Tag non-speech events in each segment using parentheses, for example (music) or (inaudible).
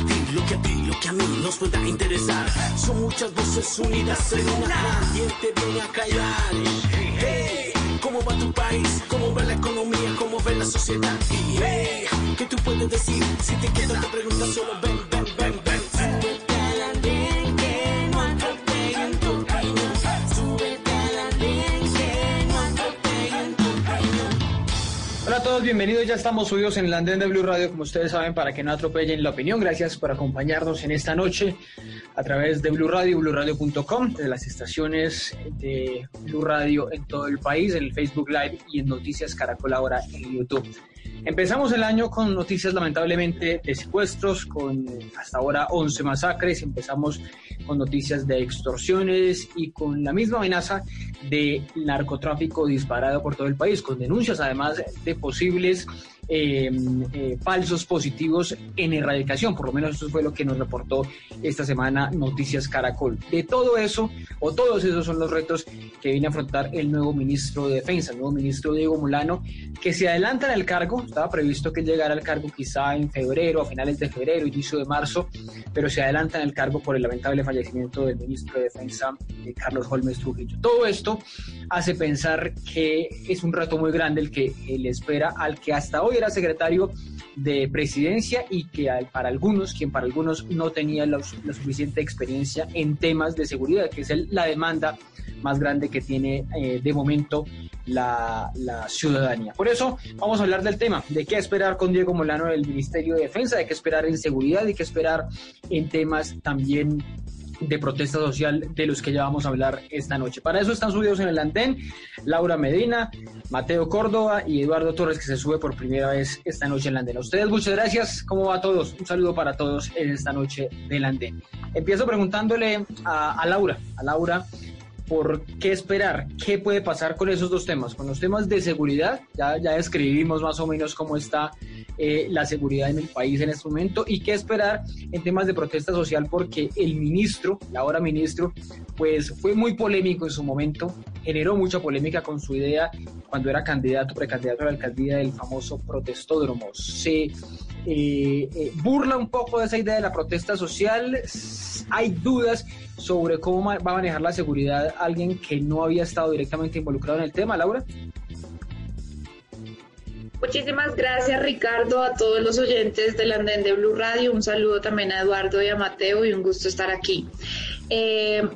Lo que a ti, lo que a mí nos pueda interesar. Son muchas voces unidas en una. ¿Quién te a callar? Hey, ¿cómo va tu país? ¿Cómo va la economía? ¿Cómo ve la sociedad? Hey, ¿qué tú puedes decir? Si te quedas te preguntas solo ven, ven. Bienvenidos. Ya estamos subidos en el andén de Blue Radio, como ustedes saben, para que no atropellen la opinión. Gracias por acompañarnos en esta noche a través de Blue Radio, BlueRadio.com, de las estaciones de Blue Radio en todo el país, en el Facebook Live y en Noticias Caracol ahora en YouTube. Empezamos el año con noticias lamentablemente de secuestros, con hasta ahora 11 masacres, empezamos con noticias de extorsiones y con la misma amenaza de narcotráfico disparado por todo el país, con denuncias además de posibles eh, eh, falsos positivos en erradicación, por lo menos eso fue lo que nos reportó esta semana Noticias Caracol. De todo eso, o todos esos son los retos que viene a afrontar el nuevo ministro de Defensa, el nuevo ministro Diego Molano, que se adelanta en el cargo, estaba previsto que llegara al cargo quizá en febrero, a finales de febrero, inicio de marzo, pero se adelanta en el cargo por el lamentable fallecimiento del ministro de Defensa, eh, Carlos Holmes Trujillo. Todo esto hace pensar que es un reto muy grande el que le espera al que hasta hoy era secretario de presidencia y que para algunos, quien para algunos no tenía la, suficiente experiencia en temas de seguridad, que es la demanda más grande que tiene eh, de momento la, la, ciudadanía. Por eso vamos a hablar del tema, de qué esperar con Diego Molano del Ministerio de Defensa, de qué esperar en seguridad y qué esperar en temas también de protesta social de los que ya vamos a hablar esta noche. Para eso están subidos en el andén Laura Medina, Mateo Córdoba y Eduardo Torres, que se sube por primera vez esta noche en el andén. Ustedes muchas gracias. ¿Cómo va a todos? Un saludo para todos en esta noche del andén. Empiezo preguntándole a Laura, a Laura por qué esperar, qué puede pasar con esos dos temas, con los temas de seguridad, ya, ya describimos más o menos cómo está eh, la seguridad en el país en este momento y qué esperar en temas de protesta social porque el ministro, la ahora ministro, pues fue muy polémico en su momento, generó mucha polémica con su idea cuando era candidato, precandidato a la alcaldía del famoso protestódromo. Se eh, eh, burla un poco de esa idea de la protesta social, hay dudas sobre cómo va a manejar la seguridad alguien que no había estado directamente involucrado en el tema, Laura. Muchísimas gracias Ricardo, a todos los oyentes del Andén de Blue Radio, un saludo también a Eduardo y a Mateo y un gusto estar aquí. Eh,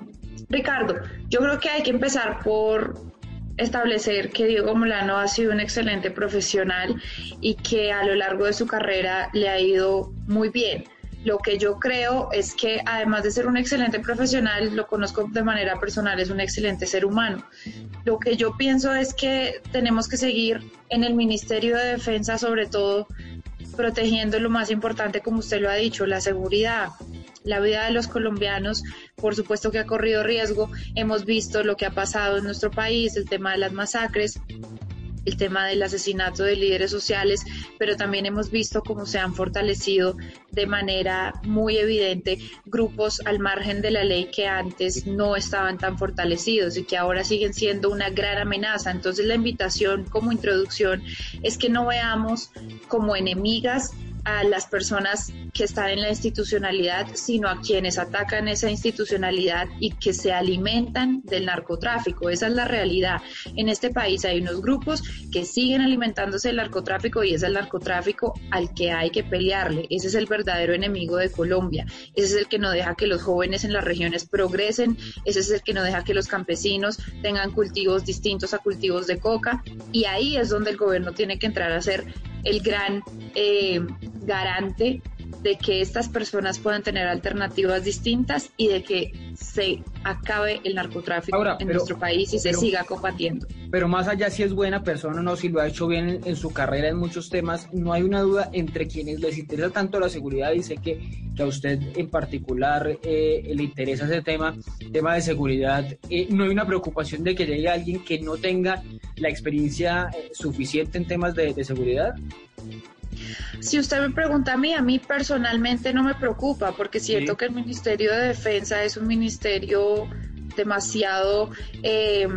Ricardo, yo creo que hay que empezar por establecer que Diego Molano ha sido un excelente profesional y que a lo largo de su carrera le ha ido muy bien. Lo que yo creo es que además de ser un excelente profesional, lo conozco de manera personal, es un excelente ser humano. Lo que yo pienso es que tenemos que seguir en el Ministerio de Defensa, sobre todo, protegiendo lo más importante, como usted lo ha dicho, la seguridad. La vida de los colombianos, por supuesto que ha corrido riesgo. Hemos visto lo que ha pasado en nuestro país, el tema de las masacres, el tema del asesinato de líderes sociales, pero también hemos visto cómo se han fortalecido de manera muy evidente grupos al margen de la ley que antes no estaban tan fortalecidos y que ahora siguen siendo una gran amenaza. Entonces la invitación como introducción es que no veamos como enemigas a las personas que están en la institucionalidad, sino a quienes atacan esa institucionalidad y que se alimentan del narcotráfico. Esa es la realidad. En este país hay unos grupos que siguen alimentándose del narcotráfico y es el narcotráfico al que hay que pelearle. Ese es el verdadero enemigo de Colombia. Ese es el que no deja que los jóvenes en las regiones progresen. Ese es el que no deja que los campesinos tengan cultivos distintos a cultivos de coca. Y ahí es donde el gobierno tiene que entrar a ser el gran eh, garante de que estas personas puedan tener alternativas distintas y de que se acabe el narcotráfico en nuestro país y se siga combatiendo. Pero más allá si es buena persona o no, si lo ha hecho bien en, su carrera en muchos temas, no hay una duda entre quienes les interesa tanto la seguridad y sé que, que a usted en particular eh, le interesa ese tema, tema de seguridad, eh, no hay una preocupación de que llegue alguien que no tenga la experiencia eh, suficiente en temas de, de seguridad. Si usted me pregunta a mí, a mí personalmente no me preocupa, porque siento que el Ministerio de Defensa es un ministerio demasiado eh,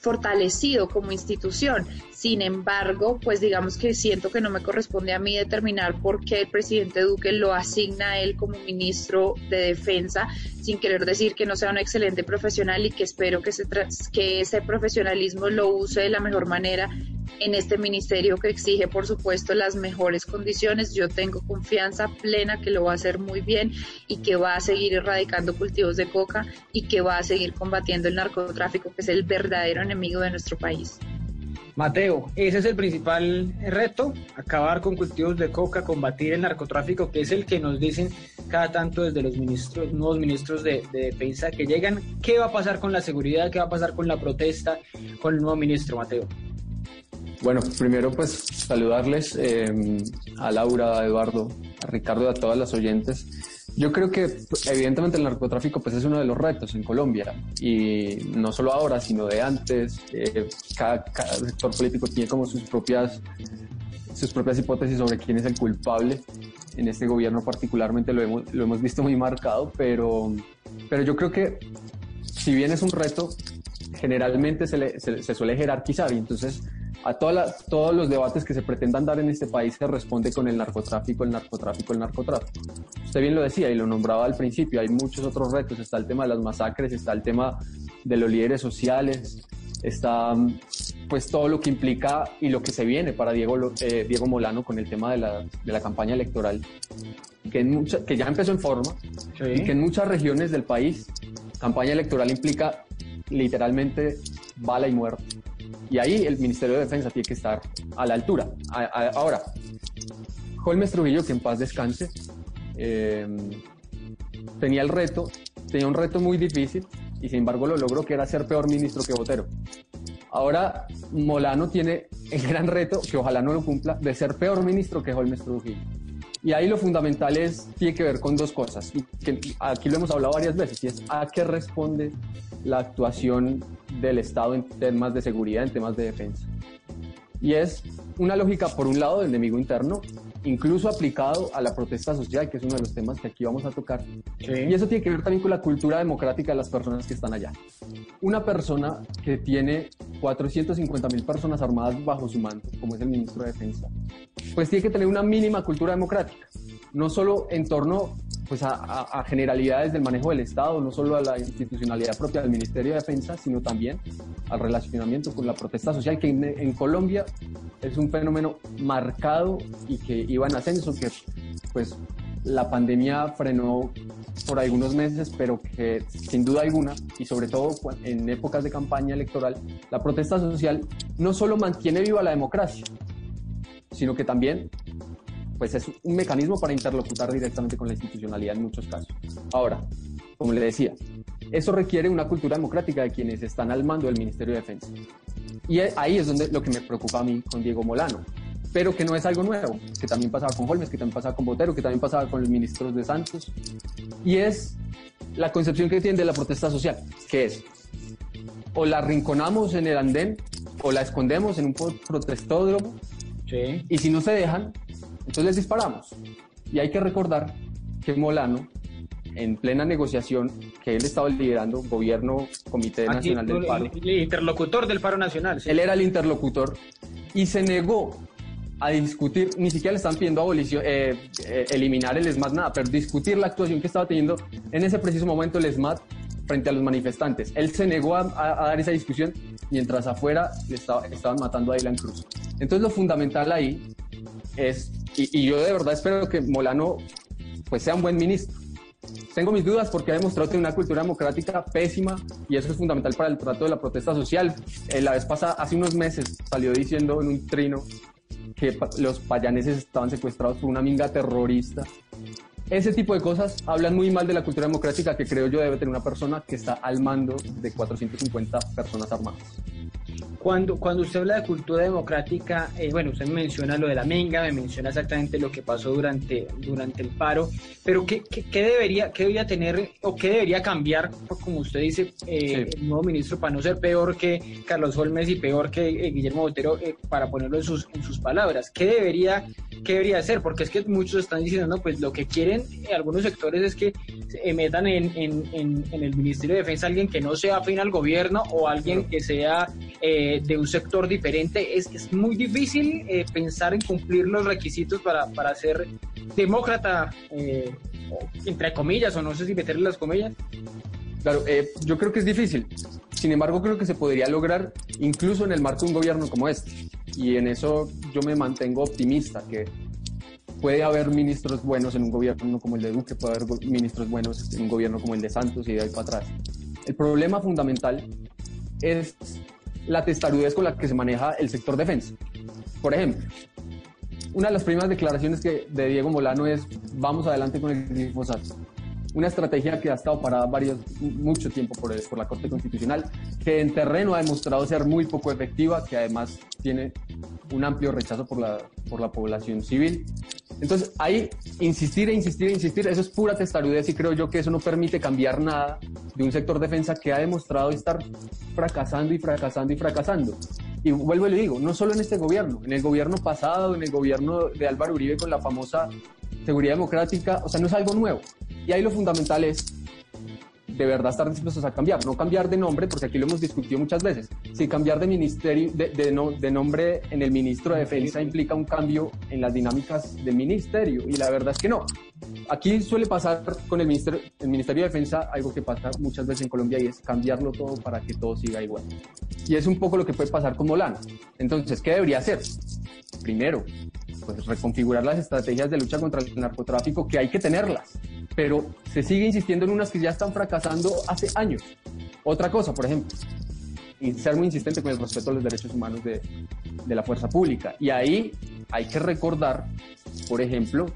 fortalecido como institución. Sin embargo, pues digamos que siento que no me corresponde a mí determinar por qué el presidente Duque lo asigna a él como ministro de Defensa, sin querer decir que no sea un excelente profesional y que espero que, que ese profesionalismo lo use de la mejor manera en este ministerio que exige, por supuesto, las mejores condiciones. Yo tengo confianza plena que lo va a hacer muy bien y que va a seguir erradicando cultivos de coca y que va a seguir combatiendo el narcotráfico, que es el verdadero enemigo de nuestro país. Mateo, ese es el principal reto, acabar con cultivos de coca, combatir el narcotráfico, que es el que nos dicen cada tanto desde los ministros, nuevos ministros de, defensa que llegan. ¿Qué va a pasar con la seguridad? ¿Qué va a pasar con la protesta con el nuevo ministro, Mateo? Bueno, primero pues saludarles eh, a Laura, a Eduardo, a Ricardo y a todas las oyentes. Yo creo que evidentemente el narcotráfico pues es uno de los retos en Colombia y no solo ahora, sino de antes. Eh, cada, sector político tiene como sus propias, sus propias hipótesis sobre quién es el culpable. En este gobierno particularmente lo hemos, lo hemos visto muy marcado, pero, pero yo creo que si bien es un reto, generalmente se, se suele jerarquizar y entonces a todos los debates que se pretendan dar en este país se responde con el narcotráfico, el narcotráfico, el narcotráfico. Usted bien lo decía y lo nombraba al principio, hay muchos otros retos, está el tema de las masacres, está el tema de los líderes sociales, está pues todo lo que implica y lo que se viene para Diego, eh, Diego Molano con el tema de la, de la campaña electoral, que, en que ya empezó en forma y que en muchas regiones del país campaña electoral implica literalmente bala y muerte. Y ahí el Ministerio de Defensa tiene que estar a la altura. ahora, Holmes Trujillo, que en paz descanse, eh, tenía el reto, tenía un reto muy difícil y sin embargo lo logró, que era ser peor ministro que Botero. Ahora Molano tiene el gran reto, que ojalá no lo cumpla, de ser peor ministro que Holmes Trujillo. Y ahí lo fundamental es, tiene que ver con dos cosas, que aquí lo hemos hablado varias veces, y es a qué responde la actuación del Estado en temas de seguridad, en temas de defensa. Y es una lógica, por un lado, del enemigo interno, incluso aplicado a la protesta social, que es uno de los temas que aquí vamos a tocar. Y eso tiene que ver también con la cultura democrática de las personas que están allá. Una persona que tiene 450 mil personas armadas bajo su mando, como es el ministro de Defensa, pues tiene que tener una mínima cultura democrática, no solo en torno pues a, generalidades del manejo del Estado, no solo a la institucionalidad propia del Ministerio de Defensa, sino también al relacionamiento con la protesta social, que en, Colombia es un fenómeno marcado y que iba en ascenso, que pues la pandemia frenó por algunos meses, pero que sin duda alguna, y sobre todo en épocas de campaña electoral, la protesta social no solo mantiene viva la democracia, sino que también pues es un mecanismo para interlocutar directamente con la institucionalidad en muchos casos. Ahora, como le decía, eso requiere una cultura democrática de quienes están al mando del Ministerio de Defensa. Y ahí es donde lo que me preocupa a mí con Diego Molano, pero que no es algo nuevo, que también pasaba con Holmes, que también pasaba con Botero, que también pasaba con los ministros de Santos, y es la concepción que tiene de la protesta social, que es o la rinconamos en el andén o la escondemos en un protestódromo, y si no se dejan, entonces les disparamos. Y hay que recordar que Molano, en plena negociación que él estaba liderando, gobierno, Comité Nacional del Paro. El, interlocutor del paro nacional. Él era el interlocutor y se negó a discutir, ni siquiera le están pidiendo abolición, eh, eh, eliminar el ESMAD, nada, pero discutir la actuación que estaba teniendo en ese preciso momento el ESMAD frente a los manifestantes. Él se negó a, dar esa discusión mientras afuera le estaban matando a Dylan Cruz. Entonces lo fundamental ahí es y, yo de verdad espero que Molano pues sea un buen ministro. Tengo mis dudas porque ha demostrado tener una cultura democrática pésima y eso es fundamental para el trato de la protesta social. Eh, la vez pasada, hace unos meses, salió diciendo en un trino que los payaneses estaban secuestrados por una minga terrorista ese tipo de cosas hablan muy mal de la cultura democrática que creo yo debe tener una persona que está al mando de 450 personas armadas. Cuando, cuando usted habla de cultura democrática, eh, bueno, usted me menciona lo de la menga, me menciona exactamente lo que pasó durante, durante el paro, pero ¿qué, qué, qué debería, qué debería tener o qué debería cambiar, como usted dice, eh, el nuevo ministro para no ser peor que Carlos Holmes y peor que eh, Guillermo Botero, eh, para ponerlo en sus, en sus palabras? ¿Qué debería, ¿Qué debería hacer? Porque es que muchos están diciendo, no, pues lo que quieren algunos sectores es que metan en, en, en, en, el Ministerio de Defensa alguien que no sea afín al gobierno o alguien que sea de un sector diferente. Es, es muy difícil pensar en cumplir los requisitos para, para ser demócrata, eh, entre comillas, o no sé si meterle las comillas. Claro, eh, yo creo que es difícil. Sin embargo, creo que se podría lograr incluso en el marco de un gobierno como este. Y en eso yo me mantengo optimista, que puede haber ministros buenos en un gobierno como el de Duque, puede haber ministros buenos en un gobierno como el de Santos y de ahí para atrás. El problema fundamental es la testarudez con la que se maneja el sector defensa. Por ejemplo, una de las primeras declaraciones que, de Diego Molano es vamos adelante con el glifosato. Una estrategia que ha estado parada varios, mucho tiempo por, por la Corte Constitucional, que en terreno ha demostrado ser muy poco efectiva, que además tiene un amplio rechazo por la, por la población civil. Entonces, ahí insistir e insistir e insistir, eso es pura testarudez y creo yo que eso no permite cambiar nada de un sector defensa que ha demostrado estar fracasando y fracasando y fracasando. Y vuelvo y le digo, no solo en este gobierno, en el gobierno pasado, en el gobierno de Álvaro Uribe con la famosa seguridad democrática, o sea, no es algo nuevo. Y ahí lo fundamental es de verdad estar dispuestos a cambiar, no cambiar de nombre, porque aquí lo hemos discutido muchas veces, si cambiar de ministerio, de, de, no, de, nombre en el ministro de Defensa implica un cambio en las dinámicas del ministerio, y la verdad es que no. Aquí suele pasar con el ministerio, el ministerio de Defensa algo que pasa muchas veces en Colombia y es cambiarlo todo para que todo siga igual. Y es un poco lo que puede pasar con Molano. Entonces, ¿qué debería hacer? Primero, pues reconfigurar las estrategias de lucha contra el narcotráfico, que hay que tenerlas, pero se sigue insistiendo en unas que ya están fracasando hace años. Otra cosa, por ejemplo, ser muy insistente con el respeto a los derechos humanos de, de la fuerza pública. Y ahí hay que recordar, por ejemplo,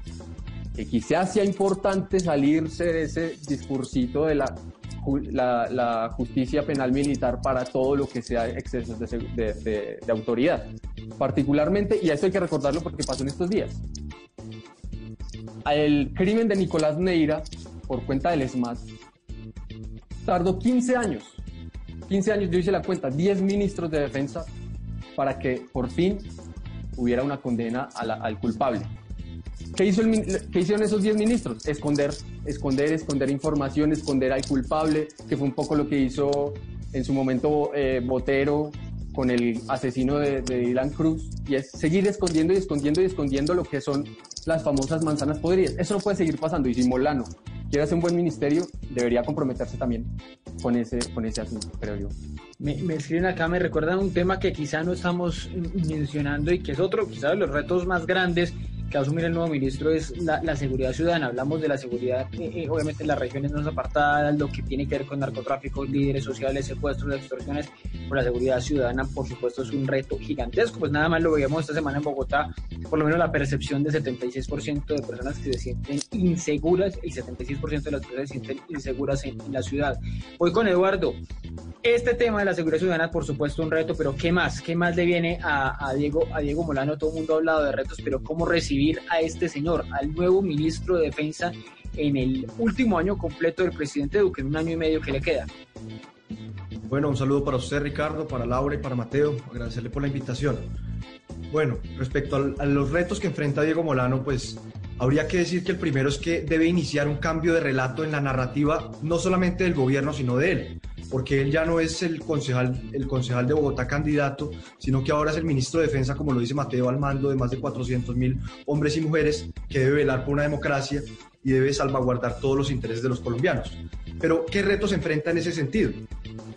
que quizás sea importante salirse de ese discursito de la, justicia penal militar para todo lo que sea excesos de, de, autoridad. Particularmente, y esto hay que recordarlo porque pasó en estos días, el crimen de Nicolás Neira por cuenta del ESMAD tardó 15 años. 15 años, yo hice la cuenta, 10 ministros de defensa para que por fin hubiera una condena al culpable. ¿Qué, hizo ¿Qué, hicieron esos 10 ministros? Esconder, esconder, esconder información, esconder al culpable, que fue un poco lo que hizo en su momento eh, Botero con el asesino de, de Dylan Cruz, y es seguir escondiendo y escondiendo y escondiendo lo que son las famosas manzanas podridas. Eso no puede seguir pasando y si Molano quiere hacer un buen ministerio, debería comprometerse también con ese, con ese asunto, creo yo. Me, me, escriben acá, me recuerdan un tema que quizá no estamos mencionando y que es otro, quizá de los retos más grandes que va a asumir el nuevo ministro es la, la seguridad ciudadana. Hablamos de la seguridad, eh, obviamente, en las regiones más apartadas, lo que tiene que ver con narcotráfico, líderes sociales, secuestros, extorsiones. Por la seguridad ciudadana, por supuesto, es un reto gigantesco. Pues nada más lo veíamos esta semana en Bogotá, por lo menos la percepción del 76% de personas que se sienten inseguras, el 76% de las personas se sienten inseguras en, en la ciudad. Voy con Eduardo. Este tema de la seguridad ciudadana, por supuesto, un reto, pero ¿qué más? ¿Qué más le viene a, Diego, a Diego Molano? Todo el mundo ha hablado de retos, pero ¿cómo recibir a este señor, al nuevo ministro de Defensa, en el último año completo del presidente Duque, en un año y medio que le queda. Bueno, un saludo para usted, Ricardo, para Laura y para Mateo. Agradecerle por la invitación. Bueno, respecto a los retos que enfrenta Diego Molano, pues habría que decir que el primero es que debe iniciar un cambio de relato en la narrativa, no solamente del gobierno, sino de él porque él ya no es el concejal, el concejal de Bogotá candidato, sino que ahora es el ministro de Defensa, como lo dice Mateo, al mando de más de 400 mil hombres y mujeres, que debe velar por una democracia y debe salvaguardar todos los intereses de los colombianos. Pero, ¿qué retos enfrenta en ese sentido?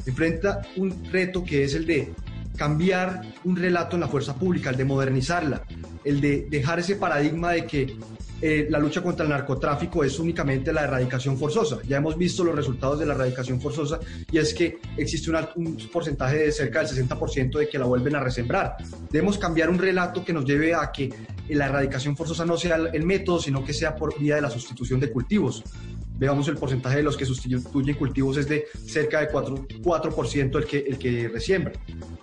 Enfrenta un reto que es el de cambiar un relato en la fuerza pública, el de modernizarla, el de dejar ese paradigma de que eh, la lucha contra el narcotráfico es únicamente la erradicación forzosa. Ya hemos visto los resultados de la erradicación forzosa y es que existe un porcentaje de cerca del 60% de que la vuelven a resembrar. Debemos cambiar un relato que nos lleve a que la erradicación forzosa no sea el método, sino que sea por vía de la sustitución de cultivos veamos el porcentaje de los que sustituyen cultivos es de cerca de 4%, 4 el, que, el que resiembra.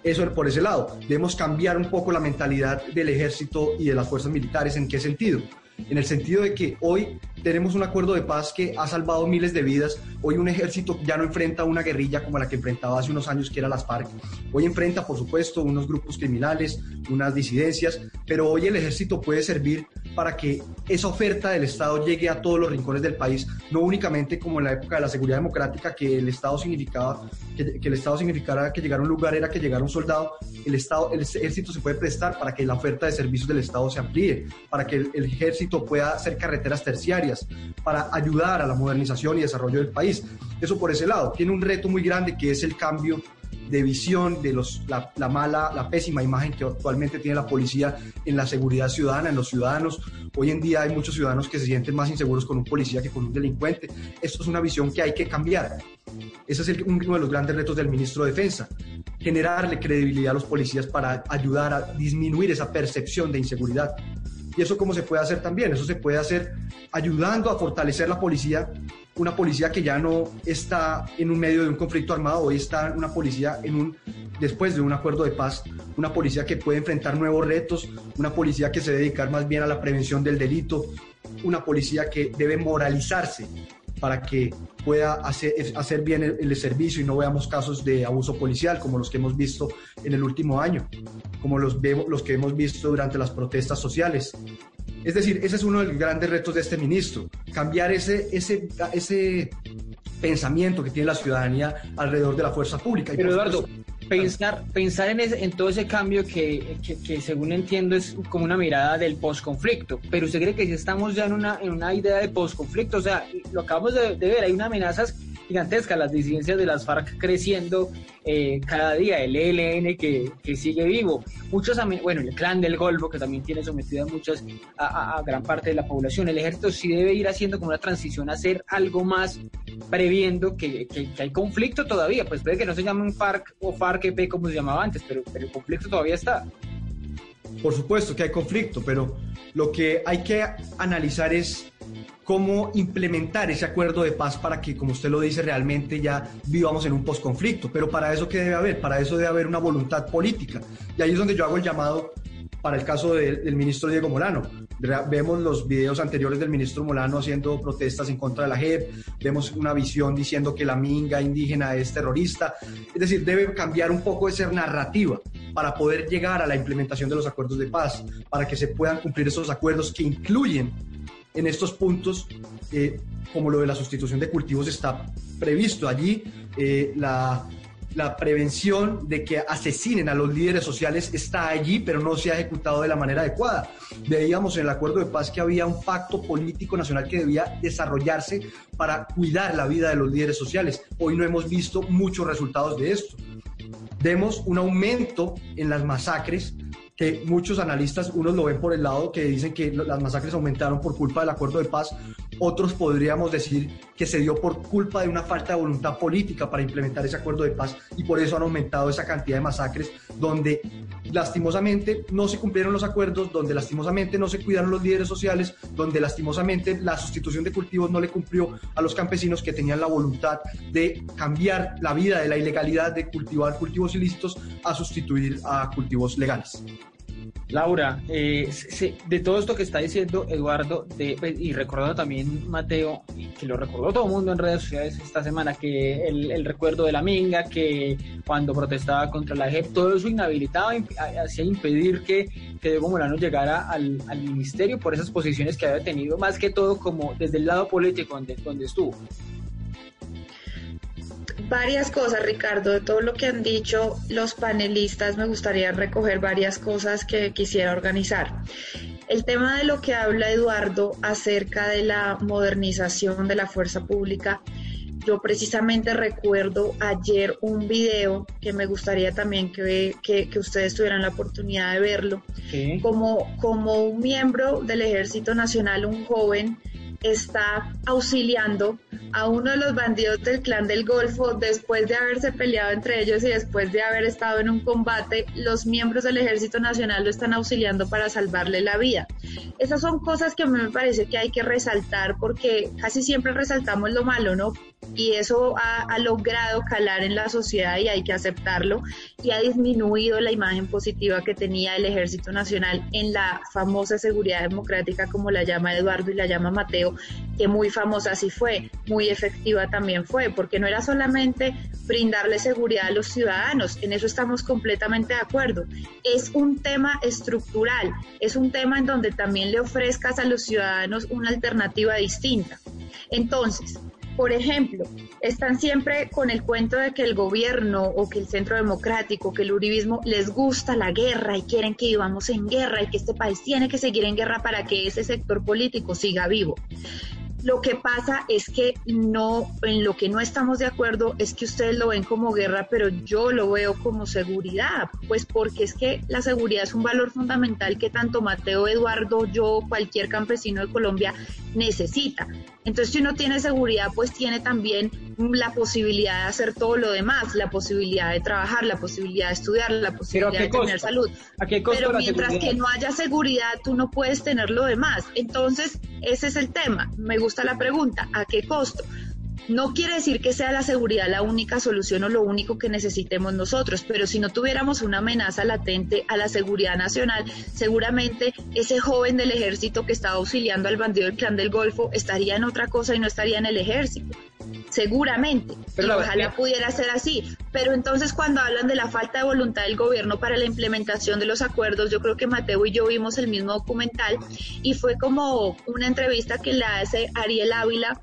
Eso por ese lado. Debemos cambiar un poco la mentalidad del ejército y de las fuerzas militares. ¿En qué sentido? En el sentido de que hoy tenemos un acuerdo de paz que ha salvado miles de vidas. Hoy un ejército ya no enfrenta una guerrilla como la que enfrentaba hace unos años, que era las FARC. Hoy enfrenta, por supuesto, unos grupos criminales, unas disidencias, pero hoy el ejército puede servir para que esa oferta del Estado llegue a todos los rincones del país, no únicamente como en la época de la seguridad democrática, que el Estado significaba, que, el Estado significara que llegar a un lugar era que llegara un soldado, el Estado, el ejército se puede prestar para que la oferta de servicios del Estado se amplíe, para que el, el ejército pueda hacer carreteras terciarias, para ayudar a la modernización y desarrollo del país. Eso por ese lado. Tiene un reto muy grande que es el cambio de visión de los, la, mala, la pésima imagen que actualmente tiene la policía en la seguridad ciudadana, en los ciudadanos. Hoy en día hay muchos ciudadanos que se sienten más inseguros con un policía que con un delincuente. Esto es una visión que hay que cambiar. Ese es uno de los grandes retos del ministro de Defensa, generarle credibilidad a los policías para ayudar a disminuir esa percepción de inseguridad. ¿Y eso cómo se puede hacer también? Eso se puede hacer ayudando a fortalecer la policía, una policía que ya no está en un medio de un conflicto armado, hoy está una policía en un, después de un acuerdo de paz, una policía que puede enfrentar nuevos retos, una policía que se debe dedicar más bien a la prevención del delito, una policía que debe moralizarse para que pueda hacer, hacer bien el, servicio y no veamos casos de abuso policial como los que hemos visto en el último año, como los, los que hemos visto durante las protestas sociales. Es decir, ese es uno de los grandes retos de este ministro, cambiar ese, ese, ese pensamiento que tiene la ciudadanía alrededor de la fuerza pública. Pero Eduardo, pensar, pensar en, ese, en todo ese cambio que, que, según entiendo es como una mirada del posconflicto, pero usted cree que si estamos ya en una, en una idea de posconflicto, o sea, lo acabamos de, de ver, hay una amenazas gigantesca, las disidencias de las FARC creciendo eh, cada día, el ELN que, que, sigue vivo, muchos, bueno, el clan del Golfo que también tiene sometido a muchas, a, gran parte de la población, el ejército sí debe ir haciendo como una transición a hacer algo más previendo que, que, hay conflicto todavía, pues puede que no se llamen FARC o FARC-EP como se llamaba antes, pero, pero el conflicto todavía está. Por supuesto que hay conflicto, pero lo que hay que analizar es cómo implementar ese acuerdo de paz para que, como usted lo dice, realmente ya vivamos en un posconflicto. Pero para eso, ¿qué debe haber? Para eso debe haber una voluntad política. Y ahí es donde yo hago el llamado para el caso del ministro Diego Molano. Vemos los videos anteriores del ministro Molano haciendo protestas en contra de la JEP, vemos una visión diciendo que la minga indígena es terrorista. Es decir, debe cambiar un poco esa narrativa para poder llegar a la implementación de los acuerdos de paz, para que se puedan cumplir esos acuerdos que incluyen en estos puntos, eh, como lo de la sustitución de cultivos está previsto allí, eh, la, la prevención de que asesinen a los líderes sociales está allí, pero no se ha ejecutado de la manera adecuada. Veíamos en el acuerdo de paz que había un pacto político nacional que debía desarrollarse para cuidar la vida de los líderes sociales. Hoy no hemos visto muchos resultados de esto. Vemos un aumento en las masacres que muchos analistas, unos lo ven por el lado que dicen que las masacres aumentaron por culpa del acuerdo de paz, otros podríamos decir que se dio por culpa de una falta de voluntad política para implementar ese acuerdo de paz y por eso han aumentado esa cantidad de masacres donde lastimosamente no se cumplieron los acuerdos, donde lastimosamente no se cuidaron los líderes sociales, donde lastimosamente la sustitución de cultivos no le cumplió a los campesinos que tenían la voluntad de cambiar la vida de la ilegalidad de cultivar cultivos ilícitos a sustituir a cultivos legales. Laura, eh, de todo esto que está diciendo Eduardo, pues, y recordando también Mateo, que lo recordó todo el mundo en redes sociales esta semana, que el, recuerdo de la Minga, que cuando protestaba contra la JEP, todo eso inhabilitaba, hacía impedir que, que Diego Morano llegara al, ministerio por esas posiciones que había tenido, más que todo como desde el lado político donde, donde estuvo varias cosas, Ricardo, de todo lo que han dicho los panelistas, me gustaría recoger varias cosas que quisiera organizar. El tema de lo que habla Eduardo acerca de la modernización de la fuerza pública yo precisamente recuerdo ayer un video que me gustaría también que, que, ustedes tuvieran la oportunidad de verlo, como, como un miembro del Ejército Nacional, un joven, está auxiliando a uno de los bandidos del clan del Golfo después de haberse peleado entre ellos y después de haber estado en un combate, los miembros del Ejército Nacional lo están auxiliando para salvarle la vida. Esas son cosas que a mí me parece que hay que resaltar porque casi siempre resaltamos lo malo, ¿no? Y eso ha, logrado calar en la sociedad y hay que aceptarlo y ha disminuido la imagen positiva que tenía el Ejército Nacional en la famosa seguridad democrática como la llama Eduardo y la llama Mateo, que muy famosa sí fue, muy efectiva también fue, porque no era solamente brindarle seguridad a los ciudadanos, en eso estamos completamente de acuerdo, es un tema estructural, es un tema en donde también le ofrezcas a los ciudadanos una alternativa distinta. Entonces, por ejemplo, están siempre con el cuento de que el gobierno o que el centro democrático, que el uribismo les gusta la guerra y quieren que vivamos en guerra y que este país tiene que seguir en guerra para que ese sector político siga vivo. Lo que pasa es que no, en lo que no estamos de acuerdo es que ustedes lo ven como guerra, pero yo lo veo como seguridad, pues porque es que la seguridad es un valor fundamental que tanto Mateo, Eduardo, yo, cualquier campesino de Colombia necesita. Entonces, si uno tiene seguridad, pues tiene también la posibilidad de hacer todo lo demás, la posibilidad de trabajar, la posibilidad de estudiar, la posibilidad de tener salud. Pero mientras que no haya seguridad, tú no puedes tener lo demás. Entonces, ese es el tema. Me gusta la pregunta, ¿a qué costo? No quiere decir que sea la seguridad la única solución o lo único que necesitemos nosotros, pero si no tuviéramos una amenaza latente a la seguridad nacional, seguramente ese joven del ejército que estaba auxiliando al bandido del clan del Golfo estaría en otra cosa y no estaría en el ejército. Seguramente, pero ojalá pudiera ser así. Pero entonces cuando hablan de la falta de voluntad del gobierno para la implementación de los acuerdos, yo creo que Mateo y yo vimos el mismo documental y fue como una entrevista que le hace Ariel Ávila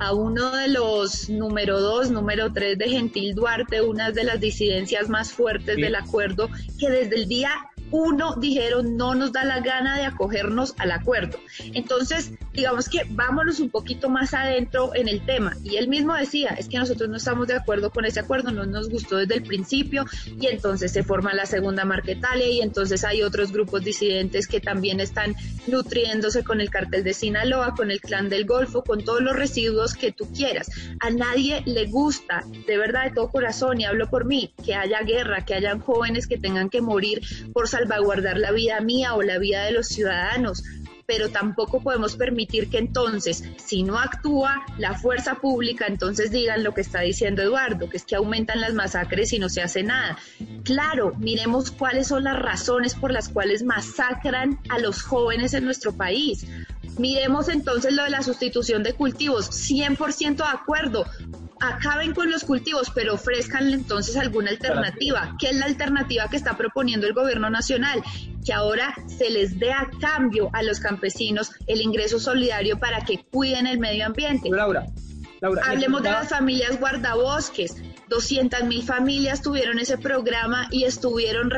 a uno de los número dos, número tres de Gentil Duarte, una de las disidencias más fuertes del acuerdo, que desde el día uno dijeron no nos da la gana de acogernos al acuerdo. Entonces, digamos que vámonos un poquito más adentro en el tema. Y él mismo decía, es que nosotros no estamos de acuerdo con ese acuerdo, no nos gustó desde el principio y entonces se forma la segunda Marquetalia y entonces hay otros grupos disidentes que también están nutriéndose con el cartel de Sinaloa, con el clan del Golfo, con todos los residuos que tú quieras. A nadie le gusta, de verdad, de todo corazón, y hablo por mí, que haya guerra, que hayan jóvenes que tengan que morir por salvaguardar la vida mía o la vida de los ciudadanos pero tampoco podemos permitir que entonces, si no actúa la fuerza pública, entonces digan lo que está diciendo Eduardo, que es que aumentan las masacres y no se hace nada. Claro, miremos cuáles son las razones por las cuales masacran a los jóvenes en nuestro país. Miremos entonces lo de la sustitución de cultivos, 100% de acuerdo acaben con los cultivos, pero ofrezcan entonces alguna alternativa. ¿Qué es la alternativa que está proponiendo el gobierno nacional? Que ahora se les dé a cambio a los campesinos el ingreso solidario para que cuiden el medio ambiente. Laura, Laura Hablemos de las familias guardabosques. 200 mil familias tuvieron ese programa y estuvieron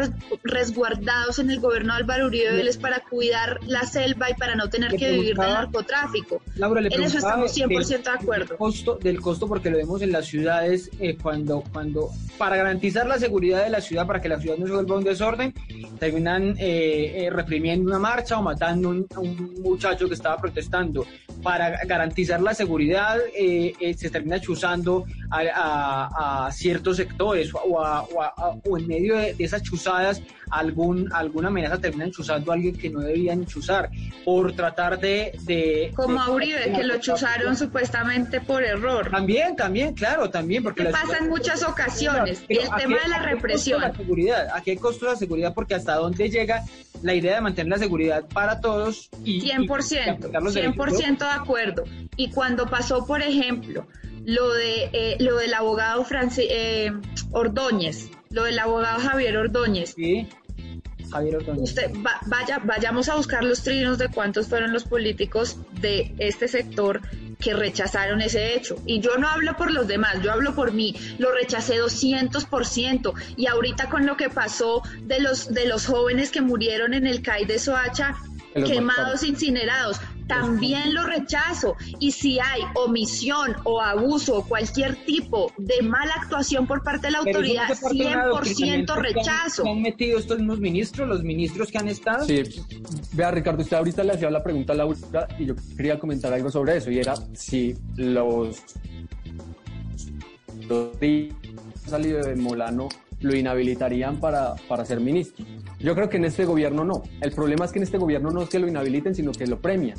resguardados en el gobierno de Álvaro Uribe Vélez para cuidar la selva y para no tener que vivir del narcotráfico. Laura, le en eso estamos 100% de acuerdo. Del costo, del costo, porque lo vemos en las ciudades, eh, cuando, cuando para garantizar la seguridad de la ciudad, para que la ciudad no se vuelva un desorden, terminan eh, eh, reprimiendo una marcha o matando a un, muchacho que estaba protestando. Para garantizar la seguridad, se termina chuzando a ciertos sectores o, en medio de, esas chuzadas algún, alguna amenaza terminan chuzando a alguien que no debían chuzar por tratar de... Como a Uribe, que lo chuzaron supuestamente por error. También, también, claro, también. Porque pasa en muchas ocasiones. y el tema de la represión. La seguridad, ¿A qué costo la seguridad? Porque hasta dónde llega la idea de mantener la seguridad para todos y... 100%, 100% de acuerdo. Y cuando pasó, por ejemplo, lo de eh, lo del abogado Francis, eh, Ordóñez, lo del abogado Javier Ordóñez. Sí. Javier Ordóñez. Usted vaya, vayamos a buscar los trinos de cuántos fueron los políticos de este sector que rechazaron ese hecho. Y yo no hablo por los demás, yo hablo por mí. Lo rechacé 200%. Y ahorita con lo que pasó de los, de los jóvenes que murieron en el CAI de Soacha, quemados, incinerados, también lo rechazo. Y si hay omisión o abuso o cualquier tipo de mala actuación por parte de la autoridad, 100% rechazo. ¿Se han metido estos mismos ministros, los ministros que han estado? Sí, vea Ricardo, usted ahorita le hacía la pregunta a Laura y yo quería comentar algo sobre eso y era si los, los salido de Molano lo inhabilitarían para, para ser ministro. Yo creo que en este gobierno no. El problema es que en este gobierno no es que lo inhabiliten, sino que lo premian.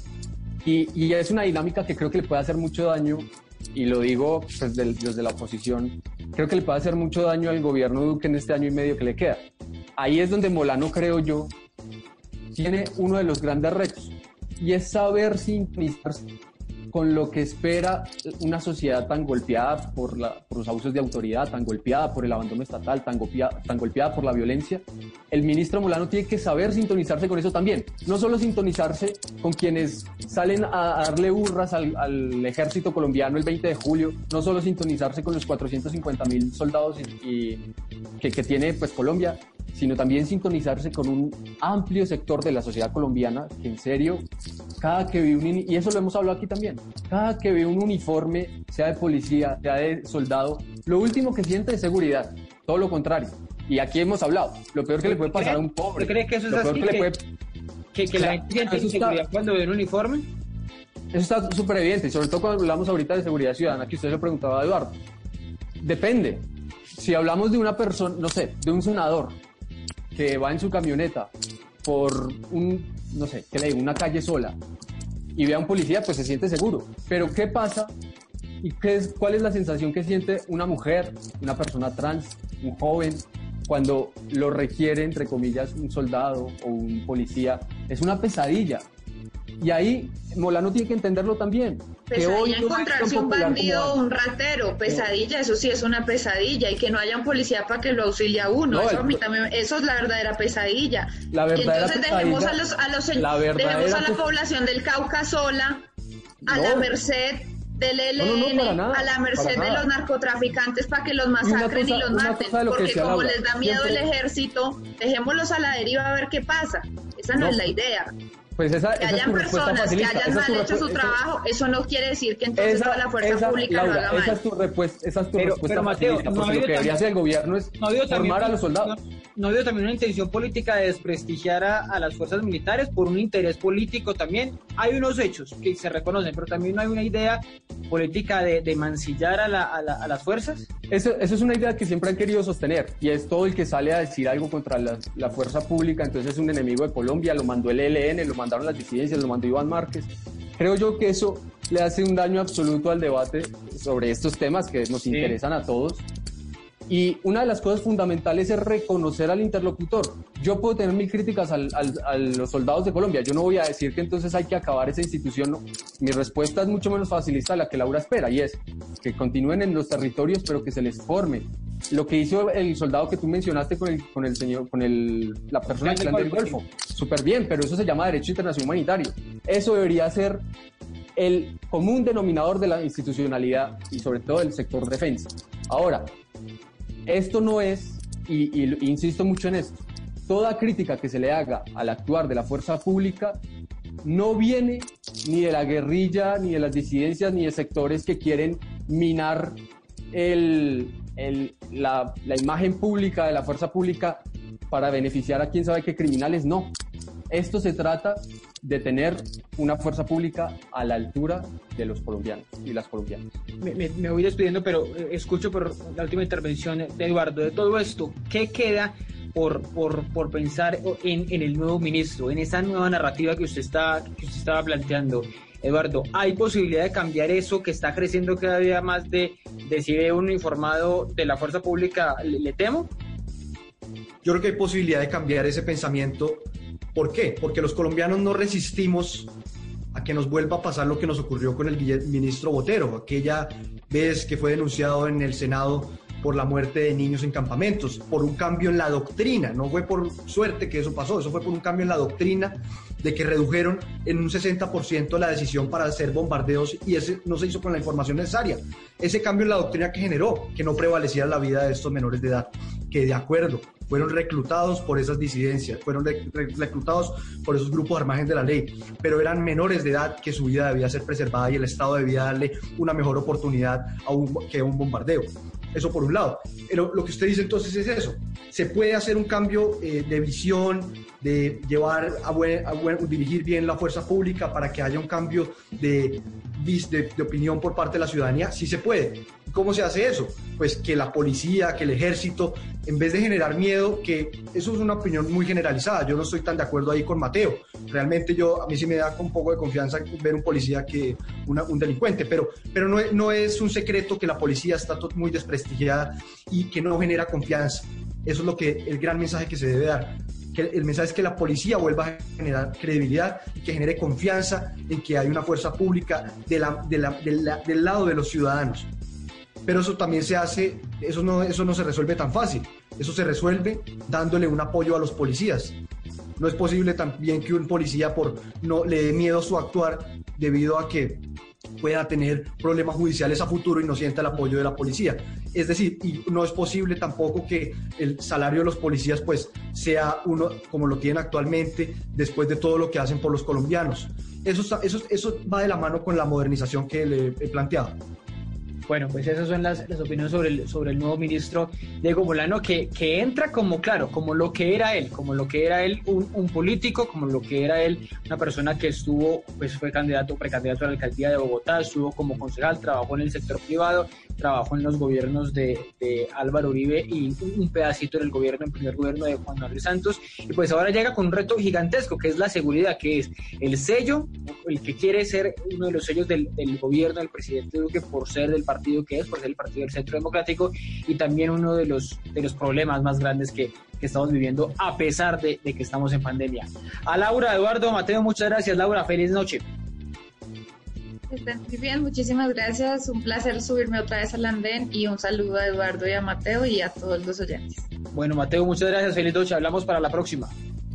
Y, y es una dinámica que creo que le puede hacer mucho daño, y lo digo pues, desde la oposición, creo que le puede hacer mucho daño al gobierno Duque en este año y medio que le queda. Ahí es donde Molano, creo yo, tiene uno de los grandes retos, y es saber sintonizarse con lo que espera una sociedad tan golpeada por, los abusos de autoridad, tan golpeada por el abandono estatal, tan golpeada, tan golpeada por la violencia, el ministro Molano tiene que saber sintonizarse con eso también. No solo sintonizarse con quienes salen a, darle burras al, ejército colombiano el 20 de julio, no solo sintonizarse con los 450 mil soldados que, que tiene pues Colombia, sino también sintonizarse con un amplio sector de la sociedad colombiana que en serio, cada que ve un, y eso lo hemos hablado aquí también, cada que ve un uniforme, sea de policía, sea de soldado, lo último que siente es seguridad, todo lo contrario. Y aquí hemos hablado, lo peor que le puede pasar a un pobre. ¿Crees que eso es así? Que, que, la gente siente inseguridad cuando ve un uniforme? Eso está súper evidente, sobre todo cuando hablamos ahorita de seguridad ciudadana, que usted le preguntaba a Eduardo. Depende. Si hablamos de una persona, no sé, de un senador, que va en su camioneta por un, no sé, ¿qué le digo? Una calle sola y ve a un policía, pues se siente seguro. Pero ¿qué pasa? ¿Y qué es, cuál es la sensación que siente una mujer, una persona trans, un joven, cuando lo requiere, entre comillas, un soldado o un policía? Es una pesadilla. Y ahí Molano tiene que entenderlo también. Pesadilla encontrarse un bandido o un ratero, pesadilla, eso sí es una pesadilla, y que no haya un policía para que lo auxilie a uno, eso, a mí también, eso es la verdadera pesadilla. La verdadera Entonces dejemos a, los, a, los, dejemos a la población del Cauca sola, a la merced del ELN, a la merced de los narcotraficantes para que los masacren y, los maten, porque como les da miedo el ejército, dejémoslos a la deriva a ver qué pasa. Esa no, es la idea. Pues esa, que esa hayan personas que hayan mal hecho su trabajo, eso no quiere decir que entonces toda la fuerza pública lo haga mal. Esa es tu, respuesta, esa es tu respuesta pero Mateo, no lo que debería hacer el gobierno es no formar a los soldados. No, no también una intención política de desprestigiar a, a, las fuerzas militares por un interés político también. Hay unos hechos que se reconocen, pero también no hay una idea política de, de mancillar a, la, a, la, a, las fuerzas. Eso, eso es una idea que siempre han querido sostener y es todo el que sale a decir algo contra la, la fuerza pública, entonces es un enemigo de Colombia, lo mandó el ELN, lo mandaron las disidencias, lo mandó Iván Márquez. Creo yo que eso le hace un daño absoluto al debate sobre estos temas que nos sí. interesan a todos. Y una de las cosas fundamentales es reconocer al interlocutor. Yo puedo tener mil críticas al, al, a los soldados de Colombia. Yo no voy a decir que entonces hay que acabar esa institución. No. Mi respuesta es mucho menos facilista a la que Laura espera y es que continúen en los territorios, pero que se les forme. Lo que hizo el soldado que tú mencionaste con el, con el señor, con el, la persona del del Golfo, súper bien, pero eso se llama derecho internacional humanitario. Eso debería ser el común denominador de la institucionalidad y sobre todo del sector defensa. Ahora, esto no es, y, y, insisto mucho en esto, toda crítica que se le haga al actuar de la fuerza pública no viene ni de la guerrilla, ni de las disidencias, ni de sectores que quieren minar el, el, la, la, imagen pública de la fuerza pública para beneficiar a quién sabe qué criminales, no. Esto se trata de tener una fuerza pública a la altura de los colombianos y las colombianas. Me, me, me voy despidiendo, pero escucho por la última intervención de Eduardo. De todo esto, ¿qué queda por, por, por pensar en, en, el nuevo ministro, en esa nueva narrativa que usted, está, que usted estaba planteando? Eduardo, ¿hay posibilidad de cambiar eso que está creciendo cada día más de decir un informado de la fuerza pública, le, le temo? Yo creo que hay posibilidad de cambiar ese pensamiento. ¿Por qué? Porque los colombianos no resistimos a que nos vuelva a pasar lo que nos ocurrió con el ministro Botero, aquella vez que fue denunciado en el Senado por la muerte de niños en campamentos, por un cambio en la doctrina. No fue por suerte que eso pasó, eso fue por un cambio en la doctrina de que redujeron en un 60% la decisión para hacer bombardeos y no se hizo con la información necesaria. Ese cambio en la doctrina que generó que no prevaleciera la vida de estos menores de edad, que de acuerdo, fueron reclutados por esas disidencias, fueron reclutados por esos grupos al de la ley, pero eran menores de edad que su vida debía ser preservada y el Estado debía darle una mejor oportunidad a un, que a un bombardeo. Eso por un lado. Pero lo que usted dice entonces es eso. Se puede hacer un cambio eh, de visión, de llevar a, buen, a dirigir bien la fuerza pública para que haya un cambio de, de, de, opinión por parte de la ciudadanía. Sí se puede. ¿Cómo se hace eso? Pues que la policía, que el ejército, en vez de generar miedo, que eso es una opinión muy generalizada. Yo no estoy tan de acuerdo ahí con Mateo. Realmente yo, a mí sí me da un poco de confianza ver un policía que un delincuente, pero, pero no, no es un secreto que la policía está muy desprestigiada y que no genera confianza. Eso es lo que el gran mensaje que se debe dar. Que el mensaje es que la policía vuelva a generar credibilidad y que genere confianza en que hay una fuerza pública de la, de la, del lado de los ciudadanos. Pero eso también se hace, eso no, eso no se resuelve tan fácil. Eso se resuelve dándole un apoyo a los policías. No es posible también que un policía por no le dé miedo su actuar debido a que pueda tener problemas judiciales a futuro y no sienta el apoyo de la policía. Es decir, y no es posible tampoco que el salario de los policías pues sea uno como lo tienen actualmente después de todo lo que hacen por los colombianos. Eso, eso, eso va de la mano con la modernización que le he planteado. Bueno, pues esas son las, opiniones sobre el, sobre el nuevo ministro Diego Molano, que, que entra como, claro, como lo que era él, como lo que era él un, político, como lo que era él una persona que estuvo, pues fue candidato, precandidato a la alcaldía de Bogotá, estuvo como concejal, trabajó en el sector privado, trabajó en los gobiernos de, Álvaro Uribe y un pedacito en el gobierno, el primer gobierno de Juan Manuel Santos, y pues ahora llega con un reto gigantesco, que es la seguridad, que es el sello, el que quiere ser uno de los sellos del, del gobierno del presidente Duque por ser del partido que es, por ser el partido del Centro Democrático, y también uno de los, de los problemas más grandes que, que estamos viviendo a pesar de, de que estamos en pandemia. A Laura, Eduardo, Mateo, muchas gracias. Laura, feliz noche. Estén muy bien, muchísimas gracias. Un placer subirme otra vez al andén y un saludo a Eduardo y a Mateo y a todos los oyentes. Bueno, Mateo, muchas gracias. Feliz noche. Hablamos para la próxima.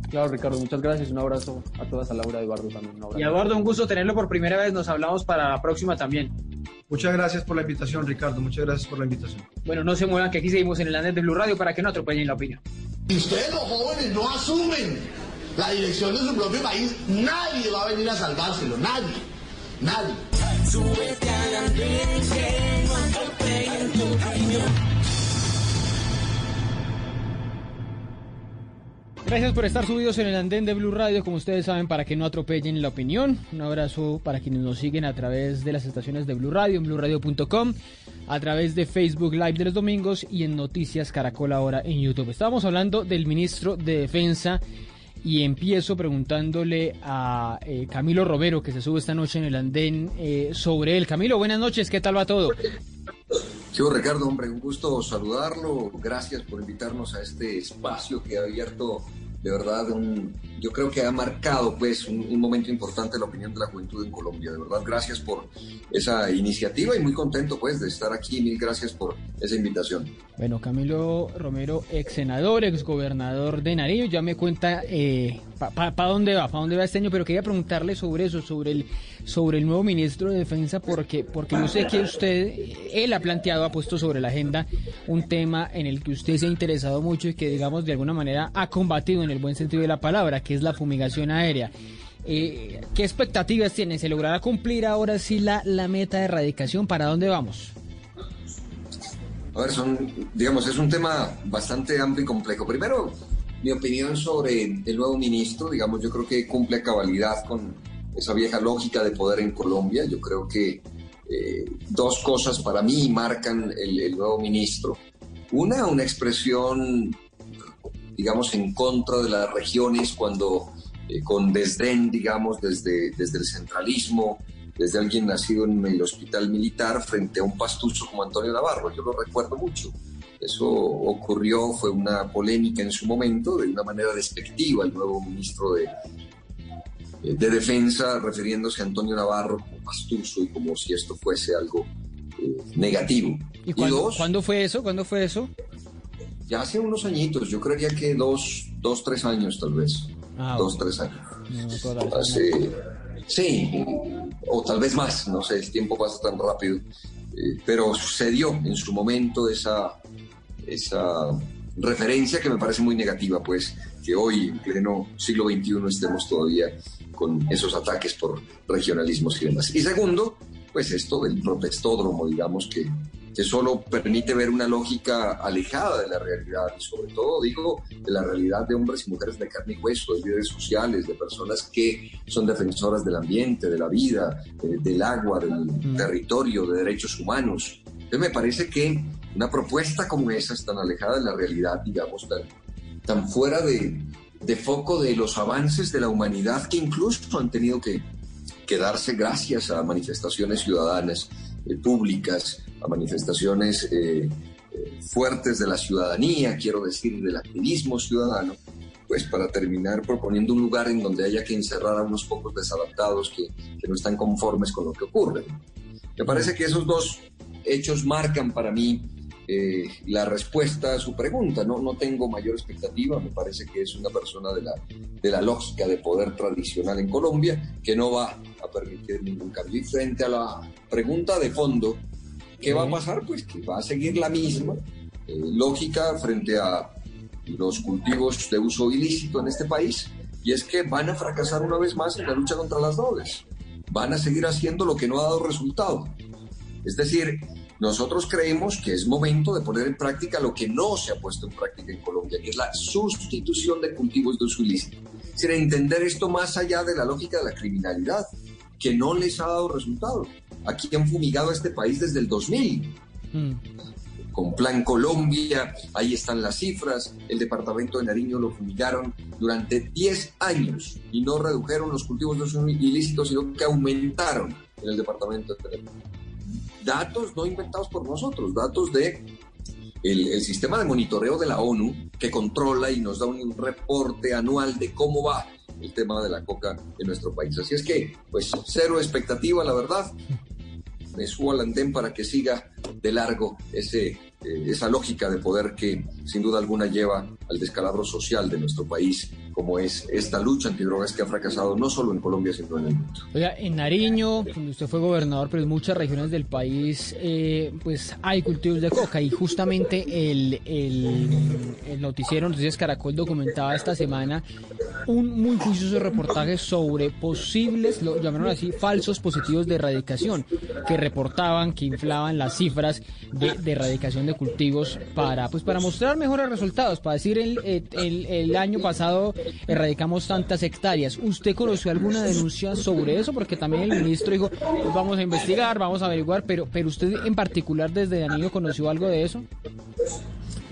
Claro, Ricardo, muchas gracias. Un abrazo a todas, a Laura, a Eduardo también. y Eduardo, un gusto tenerlo por primera vez. Nos hablamos para la próxima también. Muchas gracias por la invitación, Ricardo. Muchas gracias por la invitación. Bueno, no se muevan, que aquí seguimos en el andén de Blue Radio para que no atropellen la opinión. Si ustedes, los jóvenes, no asumen la dirección de su propio país, nadie va a venir a salvárselo, nadie, Gracias por estar subidos en el andén de Blue Radio, como ustedes saben, para que no atropellen la opinión. Un abrazo para quienes nos siguen a través de las estaciones de Blue Radio, en blueradio.com, a través de Facebook Live de los domingos y en Noticias Caracol ahora en YouTube. Estábamos hablando del ministro de Defensa y empiezo preguntándole a eh, Camilo Romero, que se sube esta noche en el andén, eh, sobre él. Camilo, buenas noches, ¿qué tal va todo? Yo, Ricardo, hombre, un gusto saludarlo. Gracias por invitarnos a este espacio que ha abierto de verdad, un, yo creo que ha marcado pues un, momento importante la opinión de la juventud en Colombia. De verdad, gracias por esa iniciativa y muy contento pues de estar aquí. Mil gracias por esa invitación. Bueno, Camilo Romero, ex senador, ex gobernador de Nariño, ya me cuenta eh, para dónde va, para dónde va este año, pero quería preguntarle sobre eso, sobre el sobre el nuevo ministro de Defensa, porque porque yo sé que usted, él ha planteado, ha puesto sobre la agenda un tema en el que usted se ha interesado mucho y que digamos de alguna manera ha combatido en el buen sentido de la palabra, que es la fumigación aérea. Eh, ¿Qué expectativas tiene? ¿Se logrará cumplir ahora sí la, la meta de erradicación? ¿Para dónde vamos? A ver, son, digamos, es un tema bastante amplio y complejo. Primero, mi opinión sobre el nuevo ministro, digamos, yo creo que cumple cabalidad con esa vieja lógica de poder en Colombia. Yo creo que eh, dos cosas para mí marcan el, el nuevo ministro. Una, una expresión digamos, en contra de las regiones cuando eh, con desdén, digamos, desde, desde el centralismo, desde alguien nacido en el hospital militar frente a un pastuso como Antonio Navarro. Yo lo recuerdo mucho. Eso ocurrió, fue una polémica en su momento, de una manera despectiva, el nuevo ministro de, eh, de Defensa, refiriéndose a Antonio Navarro como pastuso y como si esto fuese algo eh, negativo. ¿Y, ¿cuándo, fue eso? ¿Cuándo fue eso? ya hace unos añitos, yo creería que dos, dos tres años tal vez. Ah, dos, tres años. sí, o tal vez más, no sé, el tiempo pasa tan rápido. Eh, pero sucedió en su momento esa, esa referencia que me parece muy negativa, pues que hoy, en pleno siglo XXI, estemos todavía con esos ataques por regionalismos y demás. Y segundo, pues esto del protestódromo, digamos, que, que solo permite ver una lógica alejada de la realidad y sobre todo, digo, de la realidad de hombres y mujeres de carne y hueso, de líderes sociales, de personas que son defensoras del ambiente, de la vida, eh, del agua, del territorio, de derechos humanos. Entonces me parece que una propuesta como esa es tan alejada de la realidad, digamos, tan, tan fuera de, de foco de los avances de la humanidad que incluso han tenido que, que darse gracias a manifestaciones ciudadanas eh, públicas, a manifestaciones eh, eh, fuertes de la ciudadanía, quiero decir, del activismo ciudadano, pues para terminar proponiendo un lugar en donde haya que encerrar a unos pocos desadaptados que, que no están conformes con lo que ocurre. Me parece que esos dos hechos marcan para mí eh, la respuesta a su pregunta. No, no tengo mayor expectativa, me parece que es una persona de la, de la lógica de poder tradicional en Colombia que no va a permitir ningún cambio. Y frente a la pregunta de fondo, ¿qué va a pasar? Pues que va a seguir la misma eh, lógica frente a los cultivos de uso ilícito en este país, y es que van a fracasar una vez más en la lucha contra las drogas. Van a seguir haciendo lo que no ha dado resultado. Es decir, nosotros creemos que es momento de poner en práctica lo que no se ha puesto en práctica en Colombia, que es la sustitución de cultivos de uso ilícito. Decir, entender esto más allá de la lógica de la criminalidad, que no les ha dado resultado. Aquí han fumigado a este país desde el 2000 Mm. con Plan Colombia, ahí están las cifras, el departamento de Nariño lo fumigaron durante 10 años y no redujeron los cultivos de uso ilícitos, sino que aumentaron en el departamento de Nariño. Datos no inventados por nosotros, datos de el, sistema de monitoreo de la ONU que controla y nos da un reporte anual de cómo va el tema de la coca en nuestro país. Así es que, pues, cero expectativa, la verdad. Me subo al andén para que siga de largo ese, eh, esa lógica de poder que sin duda alguna lleva al descalabro social de nuestro país, como es esta lucha antidrogas que ha fracasado no solo en Colombia, sino en el mundo. Oiga, en Nariño, donde usted fue gobernador, pero en muchas regiones del país, eh, pues hay cultivos de coca y justamente el, el, el noticiero Noticias Caracol documentaba esta semana un muy juicioso reportaje sobre posibles, lo llamaron así, falsos positivos de erradicación, que reportaban, que inflaban las cifras de, de erradicación de cultivos para, pues para mostrar mejores resultados, para decir el, el, el año pasado erradicamos tantas hectáreas. ¿Usted conoció alguna denuncia sobre eso? Porque también el ministro dijo, pues vamos a investigar, vamos a averiguar, pero, pero usted en particular desde Danilo conoció algo de eso?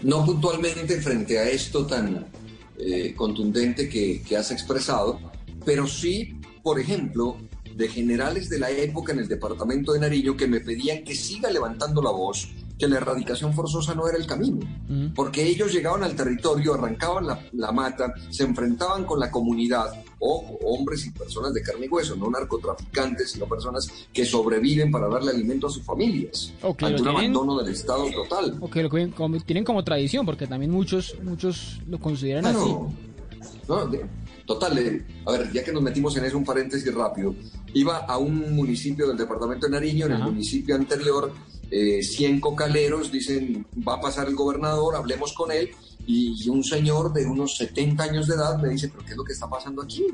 No puntualmente frente a esto tan eh, contundente que, que has expresado, pero sí, por ejemplo, de generales de la época en el departamento de Nariño que me pedían que siga levantando la voz que la erradicación forzosa no era el camino, Mm. porque ellos llegaban al territorio, arrancaban la, la mata, se enfrentaban con la comunidad, ojo, hombres y personas de carne y hueso, no narcotraficantes, sino personas que sobreviven para darle alimento a sus familias, O que ante un tienen- abandono del Estado total. O que lo tienen como tradición, porque también muchos, muchos lo consideran así. no. No, de- total, eh, a ver, ya que nos metimos en eso, un paréntesis rápido. Iba a un municipio del departamento de Nariño, en el municipio anterior, eh, 100 cocaleros, dicen, va a pasar el gobernador, hablemos con él, y, un señor de unos 70 años de edad me dice, pero ¿qué es lo que está pasando aquí?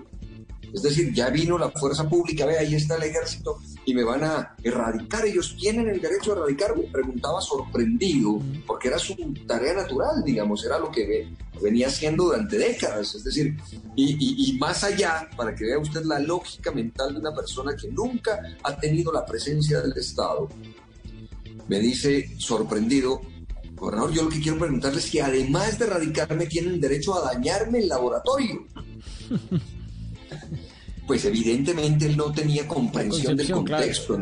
Es decir, ya vino la fuerza pública, ve, ahí está el ejército y me van a erradicar. Ellos tienen el derecho a erradicar. Me preguntaba sorprendido, porque era su tarea natural, digamos, era lo que ve- venía haciendo durante décadas. Es decir, y más allá, para que vea usted la lógica mental de una persona que nunca ha tenido la presencia del Estado, me dice sorprendido, gobernador, yo lo que quiero preguntarle es que además de erradicarme, tienen derecho a dañarme el laboratorio. (laughs) Pues evidentemente él no tenía comprensión del claro. contexto,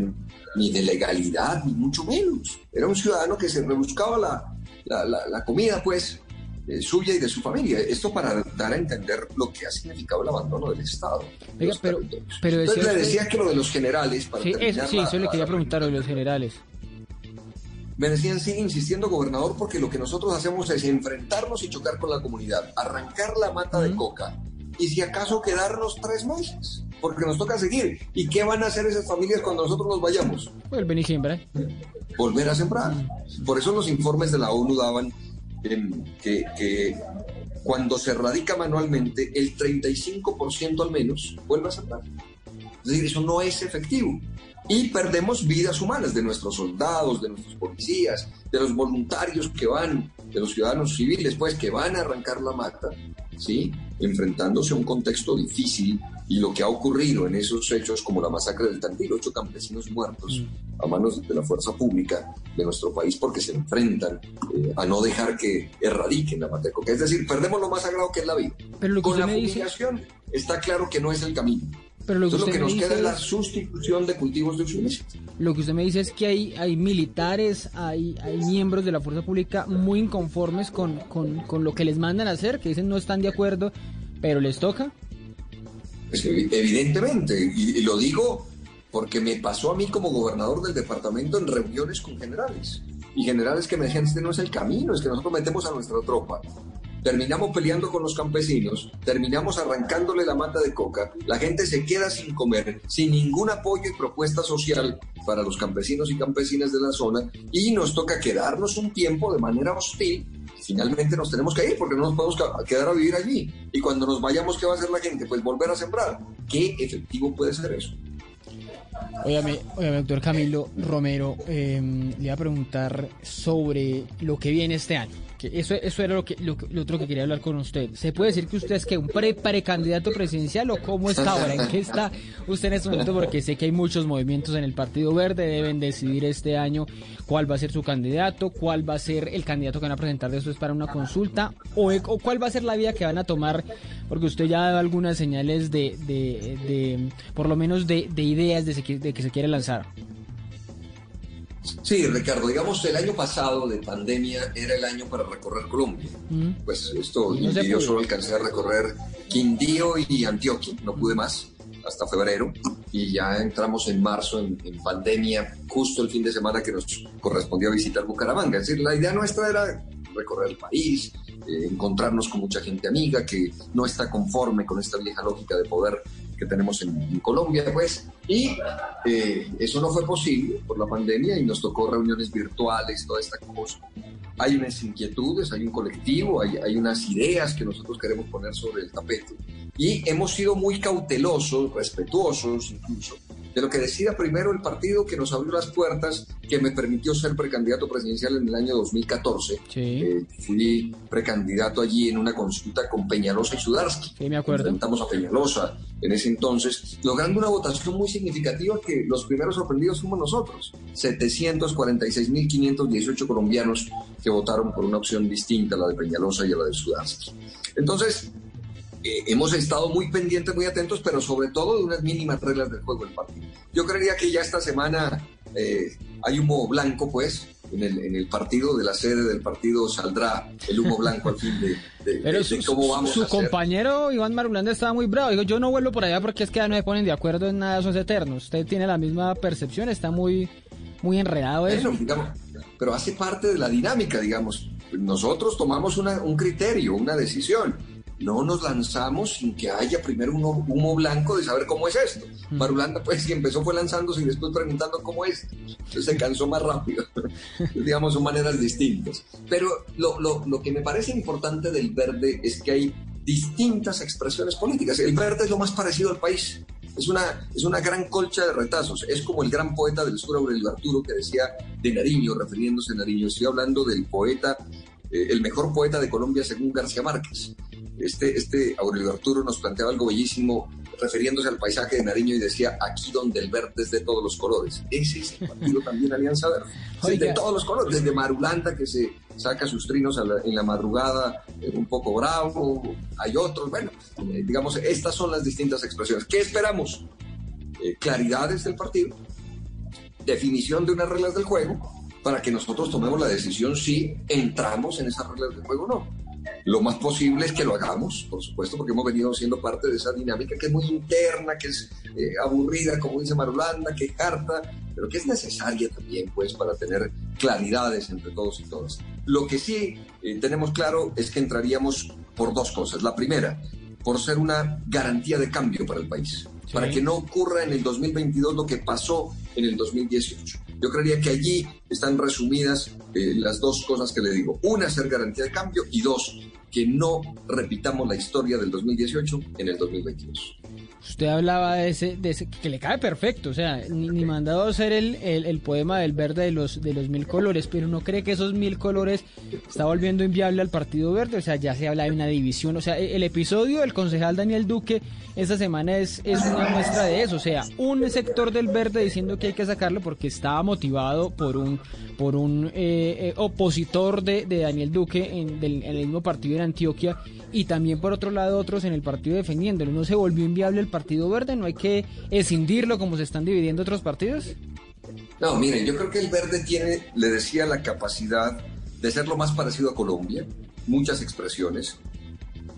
ni, de legalidad, ni mucho menos. Era un ciudadano que se rebuscaba la, la, la- la comida, pues, eh, suya y de su familia. Esto para dar a entender lo que ha significado el abandono del Estado. Oiga, pero- pero Entonces le decía que lo de los generales, para Sí, eso, sí, eso le quería preguntar de los generales. Me decían, sigue insistiendo, gobernador, porque lo que nosotros hacemos es enfrentarnos y chocar con la comunidad, arrancar la mata de coca y si acaso quedarnos tres meses, porque nos toca seguir. ¿Y qué van a hacer esas familias cuando nosotros nos vayamos? Vuelven y siembran. Volver a sembrar. Por eso los informes de la ONU daban em, que, que cuando se radica manualmente, el 35% al menos vuelve a sembrar. Es decir, eso no es efectivo. Y perdemos vidas humanas de nuestros soldados, de nuestros policías, de los voluntarios que van, de los ciudadanos civiles, pues, que van a arrancar la mata, ¿sí? Enfrentándose a un contexto difícil y lo que ha ocurrido en esos hechos, como la masacre del Tandil, ocho campesinos muertos a manos de la fuerza pública de nuestro país porque se enfrentan eh, a no dejar que erradiquen la mata de coca. Es decir, perdemos lo más sagrado que es la vida. Pero lo que Con la me dice- está claro que no es el camino. Pero lo que Entonces, lo usted que me nos queda es la sustitución de cultivos de ilícito. Lo que usted me dice es que hay, hay militares, hay, hay miembros de la fuerza pública muy inconformes con, con, con lo que les mandan a hacer, que dicen no están de acuerdo, pero les toca. Pues, evi- evidentemente, y, y lo digo porque me pasó a mí como gobernador del departamento en reuniones con generales. Y generales que me decían, este no es el camino, es que nosotros metemos a nuestra tropa. Terminamos peleando con los campesinos, terminamos arrancándole la mata de coca, la gente se queda sin comer, sin ningún apoyo y propuesta social para los campesinos y campesinas de la zona, y nos toca quedarnos un tiempo de manera hostil finalmente nos tenemos que ir porque no nos podemos quedar a vivir allí. Y cuando nos vayamos, ¿qué va a hacer la gente? Pues volver a sembrar. ¿Qué efectivo puede ser eso? Óigame, doctor Camilo Romero, eh, le iba a preguntar sobre lo que viene este año. Que eso, eso era lo, que, lo, otro que quería hablar con usted. ¿Se puede decir que usted es que un pre precandidato presidencial o cómo está (laughs) ahora? ¿En qué está usted en este momento? Porque sé que hay muchos movimientos en el Partido Verde, deben decidir este año cuál va a ser su candidato, cuál va a ser el candidato que van a presentar después para una consulta o, o cuál va a ser la vía que van a tomar, porque usted ya ha dado algunas señales de, de, de por lo menos de, de ideas de, se de que se quiere lanzar. Sí, Ricardo, digamos, el año pasado de pandemia era el año para recorrer Colombia. Mm. Pues esto, no yo solo alcancé a recorrer Quindío y Antioquia, no pude más hasta febrero y ya entramos en marzo en, en pandemia, justo el fin de semana que nos correspondía visitar Bucaramanga. Es decir, la idea nuestra era recorrer el país, eh, encontrarnos con mucha gente amiga que no está conforme con esta vieja lógica de poder que tenemos en, en Colombia, pues, y eh, eso no fue posible por la pandemia y nos tocó reuniones virtuales, toda esta cosa. Hay unas inquietudes, hay un colectivo, hay, hay unas ideas que nosotros queremos poner sobre el tapete y hemos sido muy cautelosos, respetuosos incluso, de lo que decida primero el partido que nos abrió las puertas, que me permitió ser precandidato presidencial en el año 2014. Eh, fui precandidato allí en una consulta con Peñalosa y Sudarsky. Sí, me acuerdo. Enfrentamos a Peñalosa en ese entonces, logrando una votación muy significativa que los primeros sorprendidos fuimos nosotros. 746.518 colombianos que votaron por una opción distinta a la de Peñalosa y a la de Sudarsky. Entonces, eh, hemos estado muy pendientes, muy atentos, pero sobre todo de unas mínimas reglas del juego del partido. Yo creería que ya esta semana eh, hay humo blanco, pues, en el, en el partido, de la sede del partido saldrá el humo blanco al fin de, de- Pero de- su, de cómo vamos su a hacer. compañero Iván Marulanda estaba muy bravo. Dijo, yo no vuelvo por allá porque es que ya no se ponen de acuerdo en nada, esos eternos. Usted tiene la misma percepción, está muy, muy enredado eso. Bueno, digamos, pero hace parte de la dinámica, digamos. Nosotros tomamos una- un criterio, una decisión. No nos lanzamos sin que haya primero un humo blanco de saber cómo es esto. Marulanda, pues, que empezó fue lanzándose y después preguntando cómo es. Entonces se cansó más rápido. (laughs) digamos, son maneras distintas. Pero lo, lo- lo que me parece importante del verde es que hay distintas expresiones políticas. El verde es lo más parecido al país. Es una, es una gran colcha de retazos. Es como el gran poeta del sur, Aurelio Arturo, que decía de Nariño, refiriéndose a Nariño. Estoy hablando del poeta, eh, el mejor poeta de Colombia según García Márquez. Este, este Aurelio Arturo nos planteaba algo bellísimo refiriéndose al paisaje de Nariño y decía aquí donde el verde es de todos los colores. Ese es el partido también Alianza Verde. De todos los colores, desde Marulanda que se saca sus trinos la- en la madrugada eh, un poco bravo, hay otros, bueno, eh, digamos, estas son las distintas expresiones. ¿Qué esperamos? Eh, claridades del partido, definición de unas reglas del juego, para que nosotros tomemos la decisión si entramos en esas reglas del juego o no. Lo más posible es que lo hagamos, por supuesto, porque hemos venido siendo parte de esa dinámica que es muy interna, que es eh, aburrida, como dice Marulanda, que es harta, pero que es necesaria también, pues, para tener claridades entre todos y todas. Lo que sí eh, tenemos claro es que entraríamos por dos cosas. La primera, por ser una garantía de cambio para el país, para que no ocurra en el 2022 lo que pasó en el 2018. Yo creería que allí están resumidas eh, las dos cosas que le digo. Una, ser garantía de cambio y dos, que no repitamos la historia del 2018 en el 2022. Usted hablaba de ese, de ese que le cae perfecto, o sea, ni, ni mandado a hacer el, el, poema del verde de los, de los mil colores, pero no cree que esos mil colores está volviendo inviable al Partido Verde, o sea, ya se habla de una división, o sea, e, el episodio del concejal Daniel Duque esta semana es, es una muestra de eso, o sea, un sector del verde diciendo que hay que sacarlo porque estaba motivado por un, por un eh, eh, opositor de, de, Daniel Duque en, del, el mismo partido en Antioquia y también por otro lado otros en el partido defendiéndolo, no se volvió inviable el Partido Verde? ¿No hay que escindirlo como se están dividiendo otros partidos? No, miren, yo creo que el Verde tiene, le decía, la capacidad de ser lo más parecido a Colombia, muchas expresiones,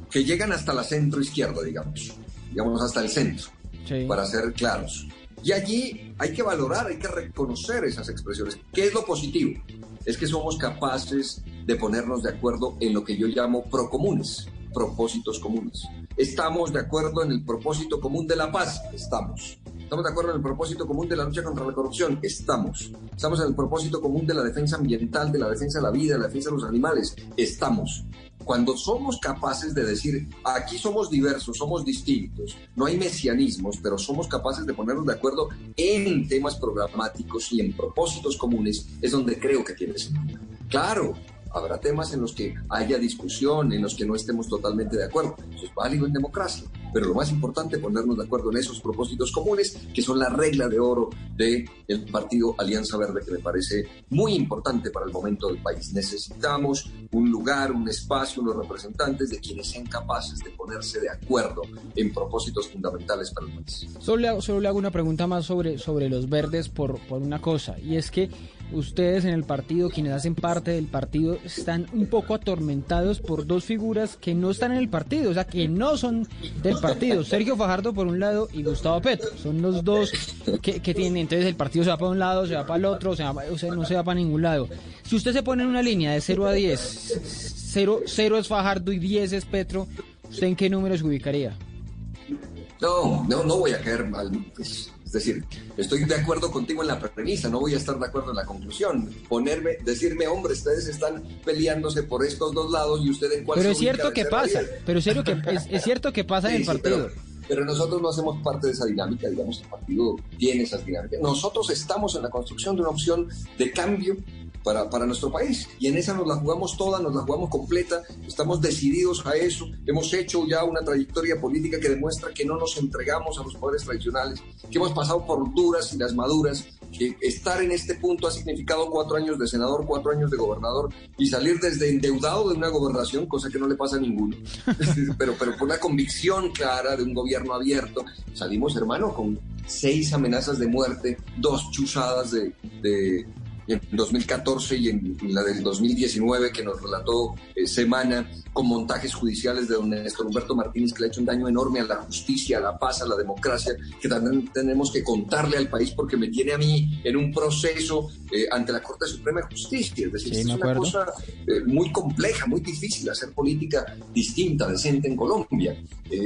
que llegan hasta la centro izquierda, digamos, digamos hasta el centro, para ser claros. Y allí hay que valorar, hay que reconocer esas expresiones. ¿Qué es lo positivo? Es que somos capaces de ponernos de acuerdo en lo que yo llamo procomunes propósitos comunes. ¿Estamos de acuerdo en el propósito común de la paz? Estamos. ¿Estamos de acuerdo en el propósito común de la lucha contra la corrupción? Estamos. ¿Estamos en el propósito común de la defensa ambiental, de la defensa de la vida, de la defensa de los animales? Estamos. Cuando somos capaces de decir, aquí somos diversos, somos distintos, no hay mesianismos, pero somos capaces de ponernos de acuerdo en temas programáticos y en propósitos comunes, es donde creo que tiene sentido. Claro, habrá temas en los que haya discusión, en los que no estemos totalmente de acuerdo. Eso es válido en democracia. Pero lo más importante es ponernos de acuerdo en esos propósitos comunes, que son la regla de oro del el partido Alianza Verde, que me parece muy importante para el momento del país. Necesitamos un lugar, un espacio, unos representantes de quienes sean capaces de ponerse de acuerdo en propósitos fundamentales para el país. Solo le hago, una pregunta más sobre, los verdes por una cosa, y es que ustedes en el partido, quienes hacen parte del partido, están un poco atormentados por dos figuras que no están en el partido, o sea, que no son del partido. Sergio Fajardo por un lado y Gustavo Petro. Son los dos que, tienen. Entonces el partido se va para un lado, se va para el otro, o sea, no se va para ningún lado. Si usted se pone en una línea de 0 a 10, 0, 0 es Fajardo y 10 es Petro, ¿usted en qué número se ubicaría? No, no, no voy a caer mal. Pues, es decir, estoy de acuerdo contigo en la premisa, no voy a estar de acuerdo en la conclusión. Ponerme, decirme, hombre, ustedes están peleándose por estos dos lados y usted en cuál Pero es cierto que pasa, pero es cierto que, (laughs) es, cierto que pasa en el partido. pero, nosotros no hacemos parte de esa dinámica, digamos, el partido tiene esas dinámicas. Nosotros estamos en la construcción de una opción de cambio para, para nuestro país. Y en esa nos la jugamos toda, nos la jugamos completa, estamos decididos a eso, hemos hecho ya una trayectoria política que demuestra que no nos entregamos a los poderes tradicionales, que hemos pasado por duras y las maduras, que estar en este punto ha significado cuatro años de senador, cuatro años de gobernador y salir desde endeudado de una gobernación, cosa que no le pasa a ninguno, (laughs) (laughs) pero, pero por una convicción clara de un gobierno abierto, salimos, hermano, con seis amenazas de muerte, dos chuzadas de, de en 2014 y en, la del 2019 que nos relató eh, Semana con montajes judiciales de don Néstor Humberto Martínez que le ha hecho un daño enorme a la justicia, a la paz, a la democracia, que también tenemos que contarle al país porque me tiene a mí en un proceso eh, ante la Corte Suprema de Justicia. Es decir, es una cosa eh, muy compleja, muy difícil hacer política distinta, decente en Colombia.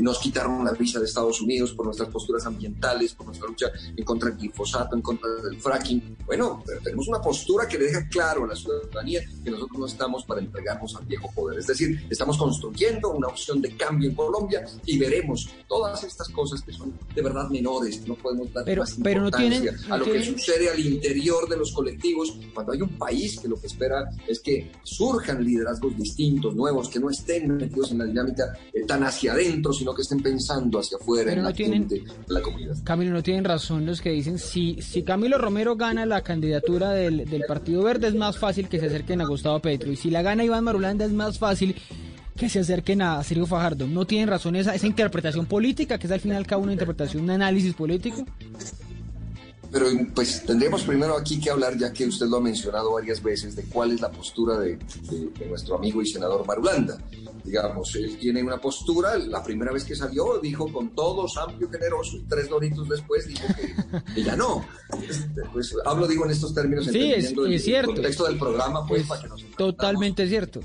nos quitaron la visa de Estados Unidos por nuestras posturas ambientales, por nuestra lucha en contra del glifosato, en contra del fracking. Bueno, pero tenemos una postura que le deja claro a la ciudadanía que nosotros no estamos para entregarnos al viejo poder. Es decir, estamos construyendo una opción de cambio en Colombia y veremos todas estas cosas que son de verdad menores, que no podemos dar pero, más pero importancia no a lo que sucede al interior de los colectivos, cuando hay un país que lo que espera es que surjan liderazgos distintos, nuevos, que no estén metidos en la dinámica eh, tan hacia adentro, sino que estén pensando hacia afuera en la gente, en la comunidad. Camilo, no tienen razón los que dicen, si, si Camilo Romero gana la candidatura del del, Partido Verde es más fácil que se acerquen a Gustavo Petro. Y si la gana Iván Marulanda es más fácil que se acerquen a Sergio Fajardo. ¿No tienen razón esa, esa interpretación política, que es al final cada una interpretación, un análisis político? Pero pues tendríamos primero aquí que hablar, ya que usted lo ha mencionado varias veces, de cuál es la postura de, nuestro amigo y senador Marulanda. Digamos, él tiene una postura, la primera vez que salió dijo con todos amplio, generoso, y tres doritos después dijo que, ya no. Este, pues hablo, digo, en estos términos, sí, es, es cierto. el contexto del programa, pues, para que nos Totalmente cierto.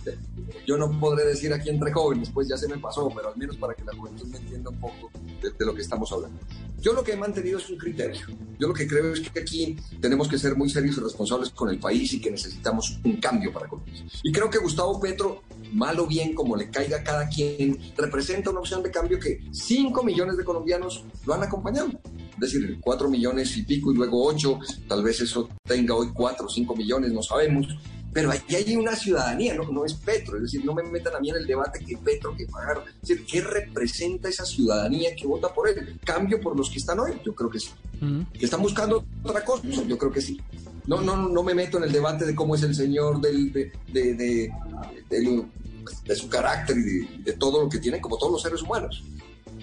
Yo no podré decir aquí entre jóvenes, pues ya se me pasó, pero al menos para que la juventud me entienda un poco de, de lo que estamos hablando. Yo lo que he mantenido es un criterio. Yo lo que creo es que aquí tenemos que ser muy serios y responsables con el país y que necesitamos un cambio para Colombia. Y creo que Gustavo Petro, mal o bien, como le caiga a cada quien, representa una opción de cambio que 5 millones de colombianos lo han acompañado. Es decir, 4 millones y pico y luego 8, tal vez eso tenga hoy 4 o 5 millones, no sabemos pero aquí hay una ciudadanía, no, no es Petro, es decir, no me metan a mí en el debate que Petro, que pagar, es decir, ¿qué representa esa ciudadanía que vota por él? ¿Cambio por los que están hoy? Yo creo que sí. ¿Que están buscando otra cosa? Yo creo que sí. No, no, no me meto en el debate de cómo es el señor del, de, de, de, de su carácter y de, todo lo que tiene, como todos los seres humanos.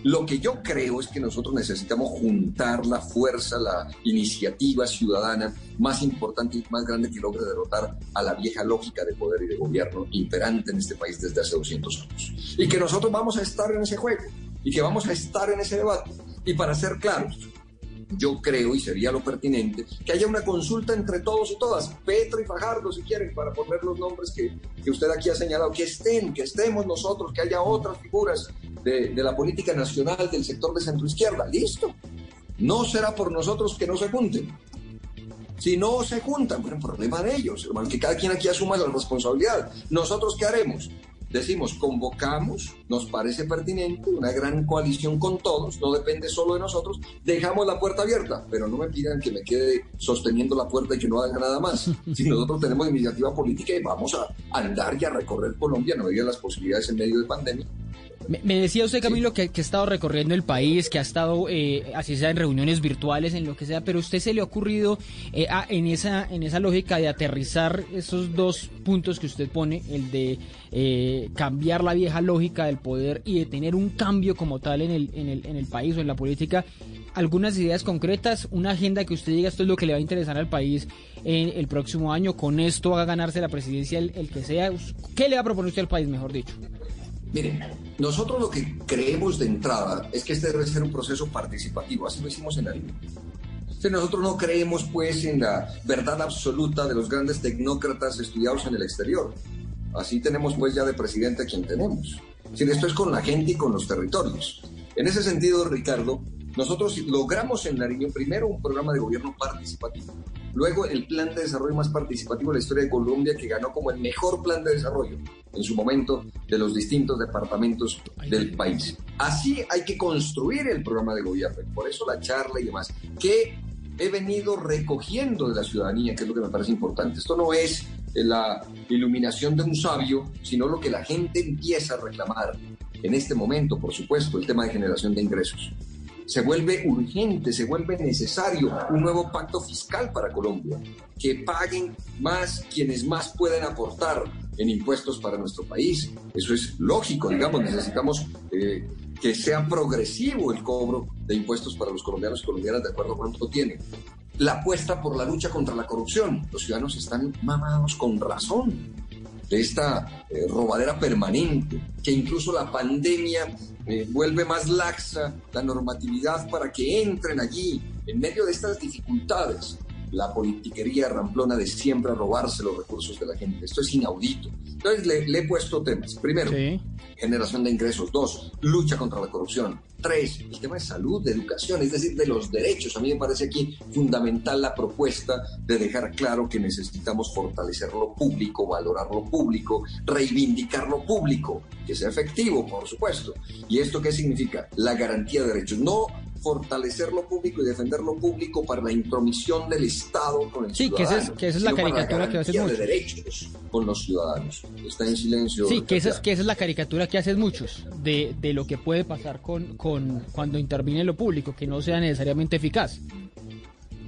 Lo que yo creo es que nosotros necesitamos juntar la fuerza, la iniciativa ciudadana más importante y más grande que logre derrotar a la vieja lógica de poder y de gobierno imperante en este país desde hace 200 años. Y que nosotros vamos a estar en ese juego y que vamos a estar en ese debate. Y para ser claros, yo creo, y sería lo pertinente, que haya una consulta entre todos y todas, Petro y Fajardo, si quieren, para poner los nombres que, que usted aquí ha señalado, que estén, que estemos nosotros, que haya otras figuras de, de la política nacional del sector de centro izquierda. Listo. No será por nosotros que no se junten. Si no se juntan, bueno, problema de ellos, hermano, que cada quien aquí asuma la responsabilidad. ¿Nosotros qué haremos? Decimos, convocamos, nos parece pertinente, una gran coalición con todos, no depende solo de nosotros, dejamos la puerta abierta, pero no me pidan que me quede sosteniendo la puerta y que no haga nada más. (laughs) Si nosotros tenemos iniciativa política y vamos a andar y a recorrer Colombia, no había las posibilidades en medio de pandemia, me, decía usted, Camilo, que, ha estado recorriendo el país, que ha estado, eh, así sea, en reuniones virtuales, en lo que sea, pero usted se le ha ocurrido eh, en, esa, en esa lógica de aterrizar esos dos puntos que usted pone, el de eh, cambiar la vieja lógica del poder y de tener un cambio como tal en el, en el, en el país o en la política, algunas ideas concretas, una agenda que usted diga esto es lo que le va a interesar al país en el próximo año, con esto va a ganarse la presidencia el, el que sea, ¿qué le va a proponer usted al país, mejor dicho? Miren, nosotros lo que creemos de entrada es que este debe ser un proceso participativo, así lo hicimos en la línea. nosotros no creemos pues en la verdad absoluta de los grandes tecnócratas estudiados en el exterior. Así tenemos pues ya de presidente a quien tenemos. Si esto es con la gente y con los territorios. En ese sentido, Ricardo, nosotros logramos en Nariño primero un programa de gobierno participativo, luego el plan de desarrollo más participativo de la historia de Colombia que ganó como el mejor plan de desarrollo en su momento de los distintos departamentos del país. Así hay que construir el programa de gobierno, por eso la charla y demás, que he venido recogiendo de la ciudadanía, que es lo que me parece importante. Esto no es la iluminación de un sabio, sino lo que la gente empieza a reclamar en este momento, por supuesto, el tema de generación de ingresos se vuelve urgente, se vuelve necesario un nuevo pacto fiscal para Colombia, que paguen más quienes más pueden aportar en impuestos para nuestro país. Eso es lógico, digamos, necesitamos eh, que sea progresivo el cobro de impuestos para los colombianos y colombianas de acuerdo a cuánto tienen. La apuesta por la lucha contra la corrupción. Los ciudadanos están mamados con razón de esta eh, robadera permanente, que incluso la pandemia eh, vuelve más laxa la normatividad para que entren allí, en medio de estas dificultades, la politiquería ramplona de siempre robarse los recursos de la gente. Esto es inaudito. Entonces le, he puesto temas. Primero, generación de ingresos. Dos, lucha contra la corrupción. Tres, el tema de salud, de educación, es decir, de los derechos. A mí me parece aquí fundamental la propuesta de dejar claro que necesitamos fortalecer lo público, valorar lo público, reivindicar lo público, que sea efectivo, por supuesto. ¿Y esto qué significa? La garantía de derechos. No fortalecer lo público y defender lo público para la intromisión del Estado con el sí, ciudadano. Sí, que, esa es la caricatura que haces mucho. de derechos con los ciudadanos. Está en silencio. Sí, que esa, es, que esa es la caricatura que haces muchos de, de lo que puede pasar con, con cuando interviene lo público, que no sea necesariamente eficaz.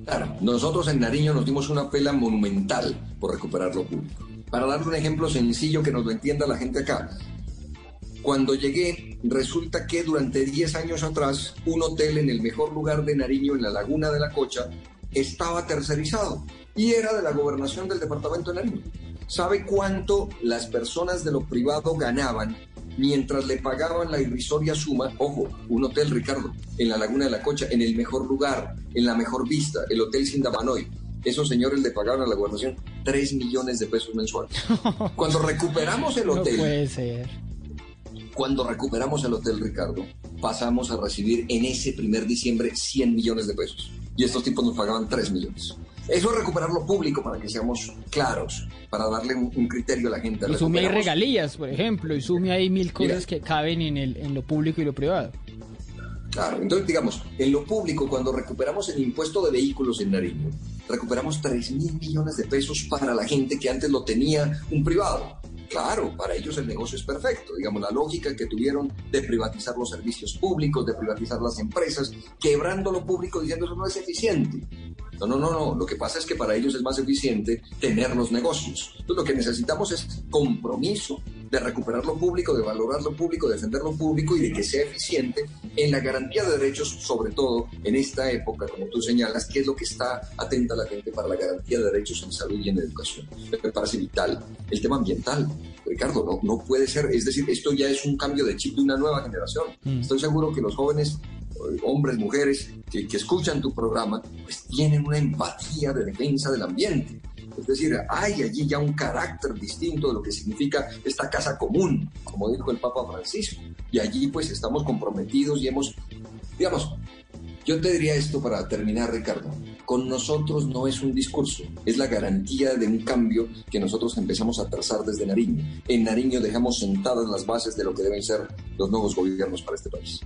Claro, nosotros en Nariño nos dimos una pela monumental por recuperar lo público. Para darle un ejemplo sencillo que nos lo entienda la gente acá, cuando llegué, resulta que durante 10 años atrás, un hotel en el mejor lugar de Nariño, en la Laguna de la Cocha, estaba tercerizado y era de la gobernación del departamento de Nariño. ¿Sabe cuánto las personas de lo privado ganaban mientras le pagaban la irrisoria suma? Ojo, un hotel, Ricardo, en la Laguna de la Cocha, en el mejor lugar, en la mejor vista, el Hotel Sindamanoy. Esos señores le pagaban a la gobernación 3 millones de pesos mensuales. (laughs) Cuando recuperamos el hotel, no puede ser cuando recuperamos el Hotel Ricardo, pasamos a recibir en ese primer diciembre 100 millones de pesos. Y estos tipos nos pagaban 3 millones. Eso es recuperar lo público para que seamos claros, para darle un, criterio a la gente. Y sume hay regalías, por ejemplo, y sume hay mil cosas que caben en, el, en lo público y lo privado. Claro, entonces digamos, en lo público, cuando recuperamos el impuesto de vehículos en Nariño, recuperamos 3 mil millones de pesos para la gente que antes lo tenía un privado. Claro, para ellos el negocio es perfecto. Digamos, la lógica que tuvieron de privatizar los servicios públicos, de privatizar las empresas, quebrando lo público diciendo eso no es eficiente. No, no, no, no. Lo que pasa es que para ellos es más eficiente tener los negocios. Entonces, lo que necesitamos es compromiso de recuperar lo público, de valorar lo público, de defender lo público y de que sea eficiente en la garantía de derechos, sobre todo en esta época, como tú señalas, que es lo que está atenta la gente para la garantía de derechos en salud y en educación. Me parece vital. El tema ambiental, Ricardo, no, no puede ser. Es decir, esto ya es un cambio de chip de una nueva generación. Mm. Estoy seguro que los jóvenes hombres, mujeres que, escuchan tu programa, pues tienen una empatía de defensa del ambiente. Es decir, hay allí ya un carácter distinto de lo que significa esta casa común, como dijo el Papa Francisco. Y allí pues estamos comprometidos y hemos, digamos, yo te diría esto para terminar, Ricardo. Con nosotros no es un discurso, es la garantía de un cambio que nosotros empezamos a trazar desde Nariño. En Nariño dejamos sentadas las bases de lo que deben ser los nuevos gobiernos para este país.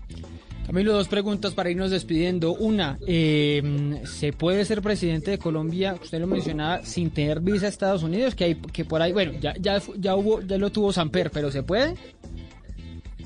Camilo, dos preguntas para irnos despidiendo. Una, eh, ¿se puede ser presidente de Colombia, usted lo mencionaba, sin tener visa a Estados Unidos? Que hay, que por ahí, bueno, ya, ya, ya hubo, ya lo tuvo Samper, pero ¿se puede?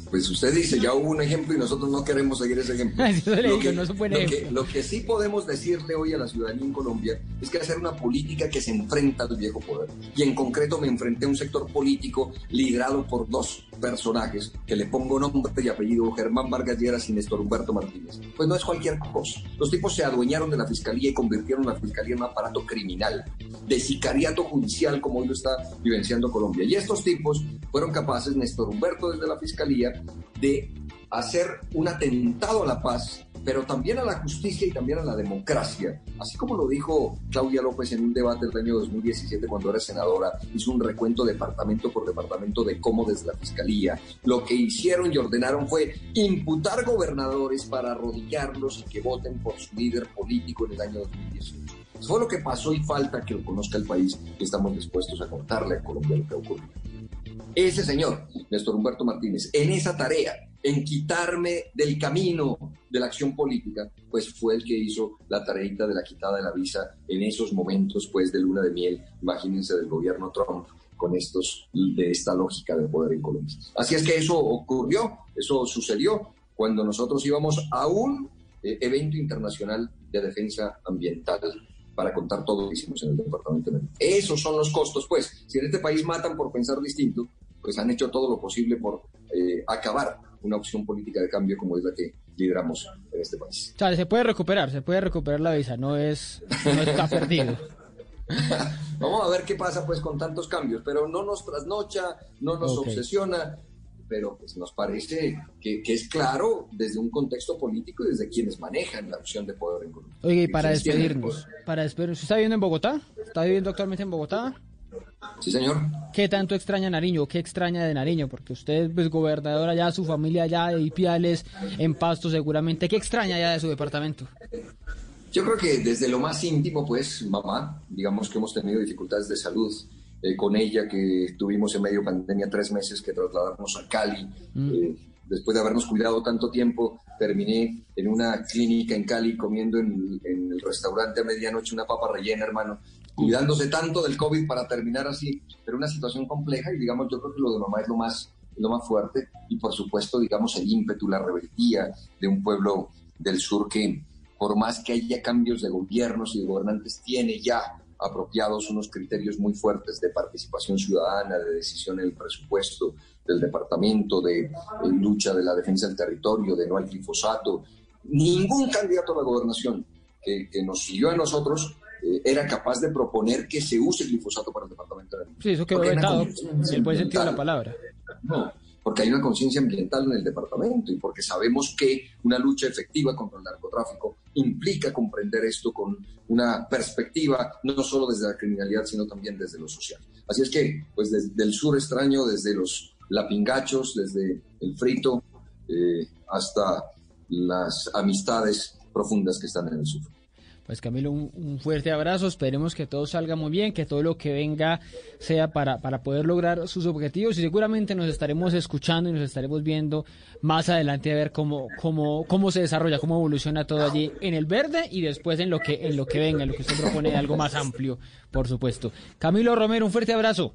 Pues usted dice, ya hubo un ejemplo y nosotros no queremos seguir ese ejemplo. (laughs) lo, que, sí podemos decirle hoy a la ciudadanía en Colombia es que hacer una política que se enfrenta al viejo poder. Y en concreto me enfrenté a un sector político liderado por dos personajes que le pongo nombre y apellido, Germán Vargas Lleras y Néstor Humberto Martínez. Pues no es cualquier cosa. Los tipos se adueñaron de la fiscalía y convirtieron la fiscalía en un aparato criminal, de sicariato judicial como hoy lo está vivenciando Colombia. Y estos tipos fueron capaces, Néstor Humberto desde la fiscalía, de hacer un atentado a la paz, pero también a la justicia y también a la democracia. Así como lo dijo Claudia López en un debate del año 2017 cuando era senadora, hizo un recuento departamento por departamento de cómo desde la fiscalía lo que hicieron y ordenaron fue imputar gobernadores para arrodillarlos y que voten por su líder político en el año 2018. Eso fue lo que pasó y falta que lo conozca el país y estamos dispuestos a contarle a Colombia lo que ocurrió. Ese señor, Néstor Humberto Martínez, en esa tarea, en quitarme del camino de la acción política, pues fue el que hizo la tareita de la quitada de la visa en esos momentos, pues, de luna de miel, imagínense, del gobierno Trump con estos, de esta lógica de poder en Colombia. Así es que eso ocurrió, eso sucedió cuando nosotros íbamos a un eh, evento internacional de defensa ambiental para contar todo lo que hicimos en el departamento. Esos son los costos, pues. Si en este país matan por pensar distinto, pues han hecho todo lo posible por eh, acabar una opción política de cambio como es la que lideramos en este país. O sea, se puede recuperar, se puede recuperar la visa, no es no está (laughs) perdido. Vamos a ver qué pasa pues con tantos cambios, pero no nos trasnocha, no nos obsesiona, pero pues nos parece que, es claro desde un contexto político y desde quienes manejan la opción de poder en Colombia. Oye, y para despedirnos, para despedirnos, ¿está viviendo en Bogotá? ¿Está viviendo actualmente en Bogotá? Sí, señor. ¿Qué tanto extraña Nariño? ¿Qué extraña de Nariño? Porque usted es pues, gobernador allá, su familia allá, de Ipiales, en Pasto seguramente. ¿Qué extraña allá de su departamento? Yo creo que desde lo más íntimo, pues, mamá, digamos que hemos tenido dificultades de salud eh, con ella, que tuvimos en medio pandemia tres meses que trasladarnos a Cali. Mm. Eh, después de habernos cuidado tanto tiempo, terminé en una clínica en Cali comiendo en, el restaurante a medianoche una papa rellena, hermano, cuidándose tanto del COVID para terminar así, pero una situación compleja y digamos, yo creo que lo de mamá es lo más, lo más fuerte y por supuesto, digamos, el ímpetu, la rebeldía de un pueblo del sur que por más que haya cambios de gobiernos y de gobernantes, tiene ya apropiados unos criterios muy fuertes de participación ciudadana, de decisión en el presupuesto del departamento, de, lucha de la defensa del territorio, de no al glifosato. Ningún candidato a la gobernación que, nos siguió a nosotros eh, era capaz de proponer que se use el glifosato para el departamento de Sí, eso quedó vetado, en el buen sentido de la palabra. No, porque hay una conciencia ambiental en el departamento y porque sabemos que una lucha efectiva contra el narcotráfico implica comprender esto con una perspectiva no solo desde la criminalidad, sino también desde lo social. Así es que, pues desde el sur extraño, desde los lapingachos, desde el frito, eh, hasta las amistades profundas que están en el sur. Pues Camilo, un, fuerte abrazo, esperemos que todo salga muy bien, que todo lo que venga sea para, para poder lograr sus objetivos y seguramente nos estaremos escuchando y nos estaremos viendo más adelante a ver cómo, cómo, cómo se desarrolla, cómo evoluciona todo allí en el verde y después en lo que, en lo que venga, en lo que usted propone algo más amplio, por supuesto. Camilo Romero, un fuerte abrazo.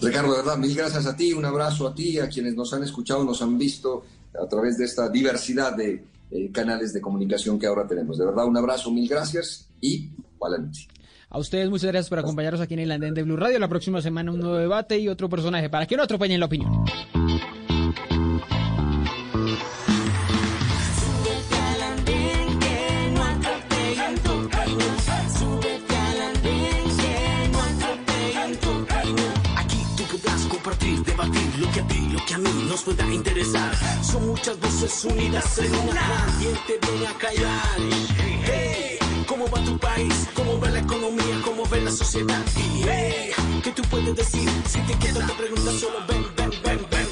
Ricardo, de verdad, mil gracias a ti, un abrazo a ti, a quienes nos han escuchado, nos han visto a través de esta diversidad de eh, canales de comunicación que ahora tenemos. De verdad, un abrazo, mil gracias y valente. A ustedes muchas gracias por acompañarnos aquí en el Andén de Blue Radio. La próxima semana un nuevo debate y otro personaje para que no atropellen la opinión. Lo que a ti, lo que a mí nos pueda interesar. Son muchas voces unidas en una. ¿Quién te a callar? Hey, ¿Cómo va tu país? ¿Cómo va la economía? ¿Cómo va la sociedad? Hey, ¿qué tú puedes decir? Si te quedas te preguntas solo ven, ven, ven, ven.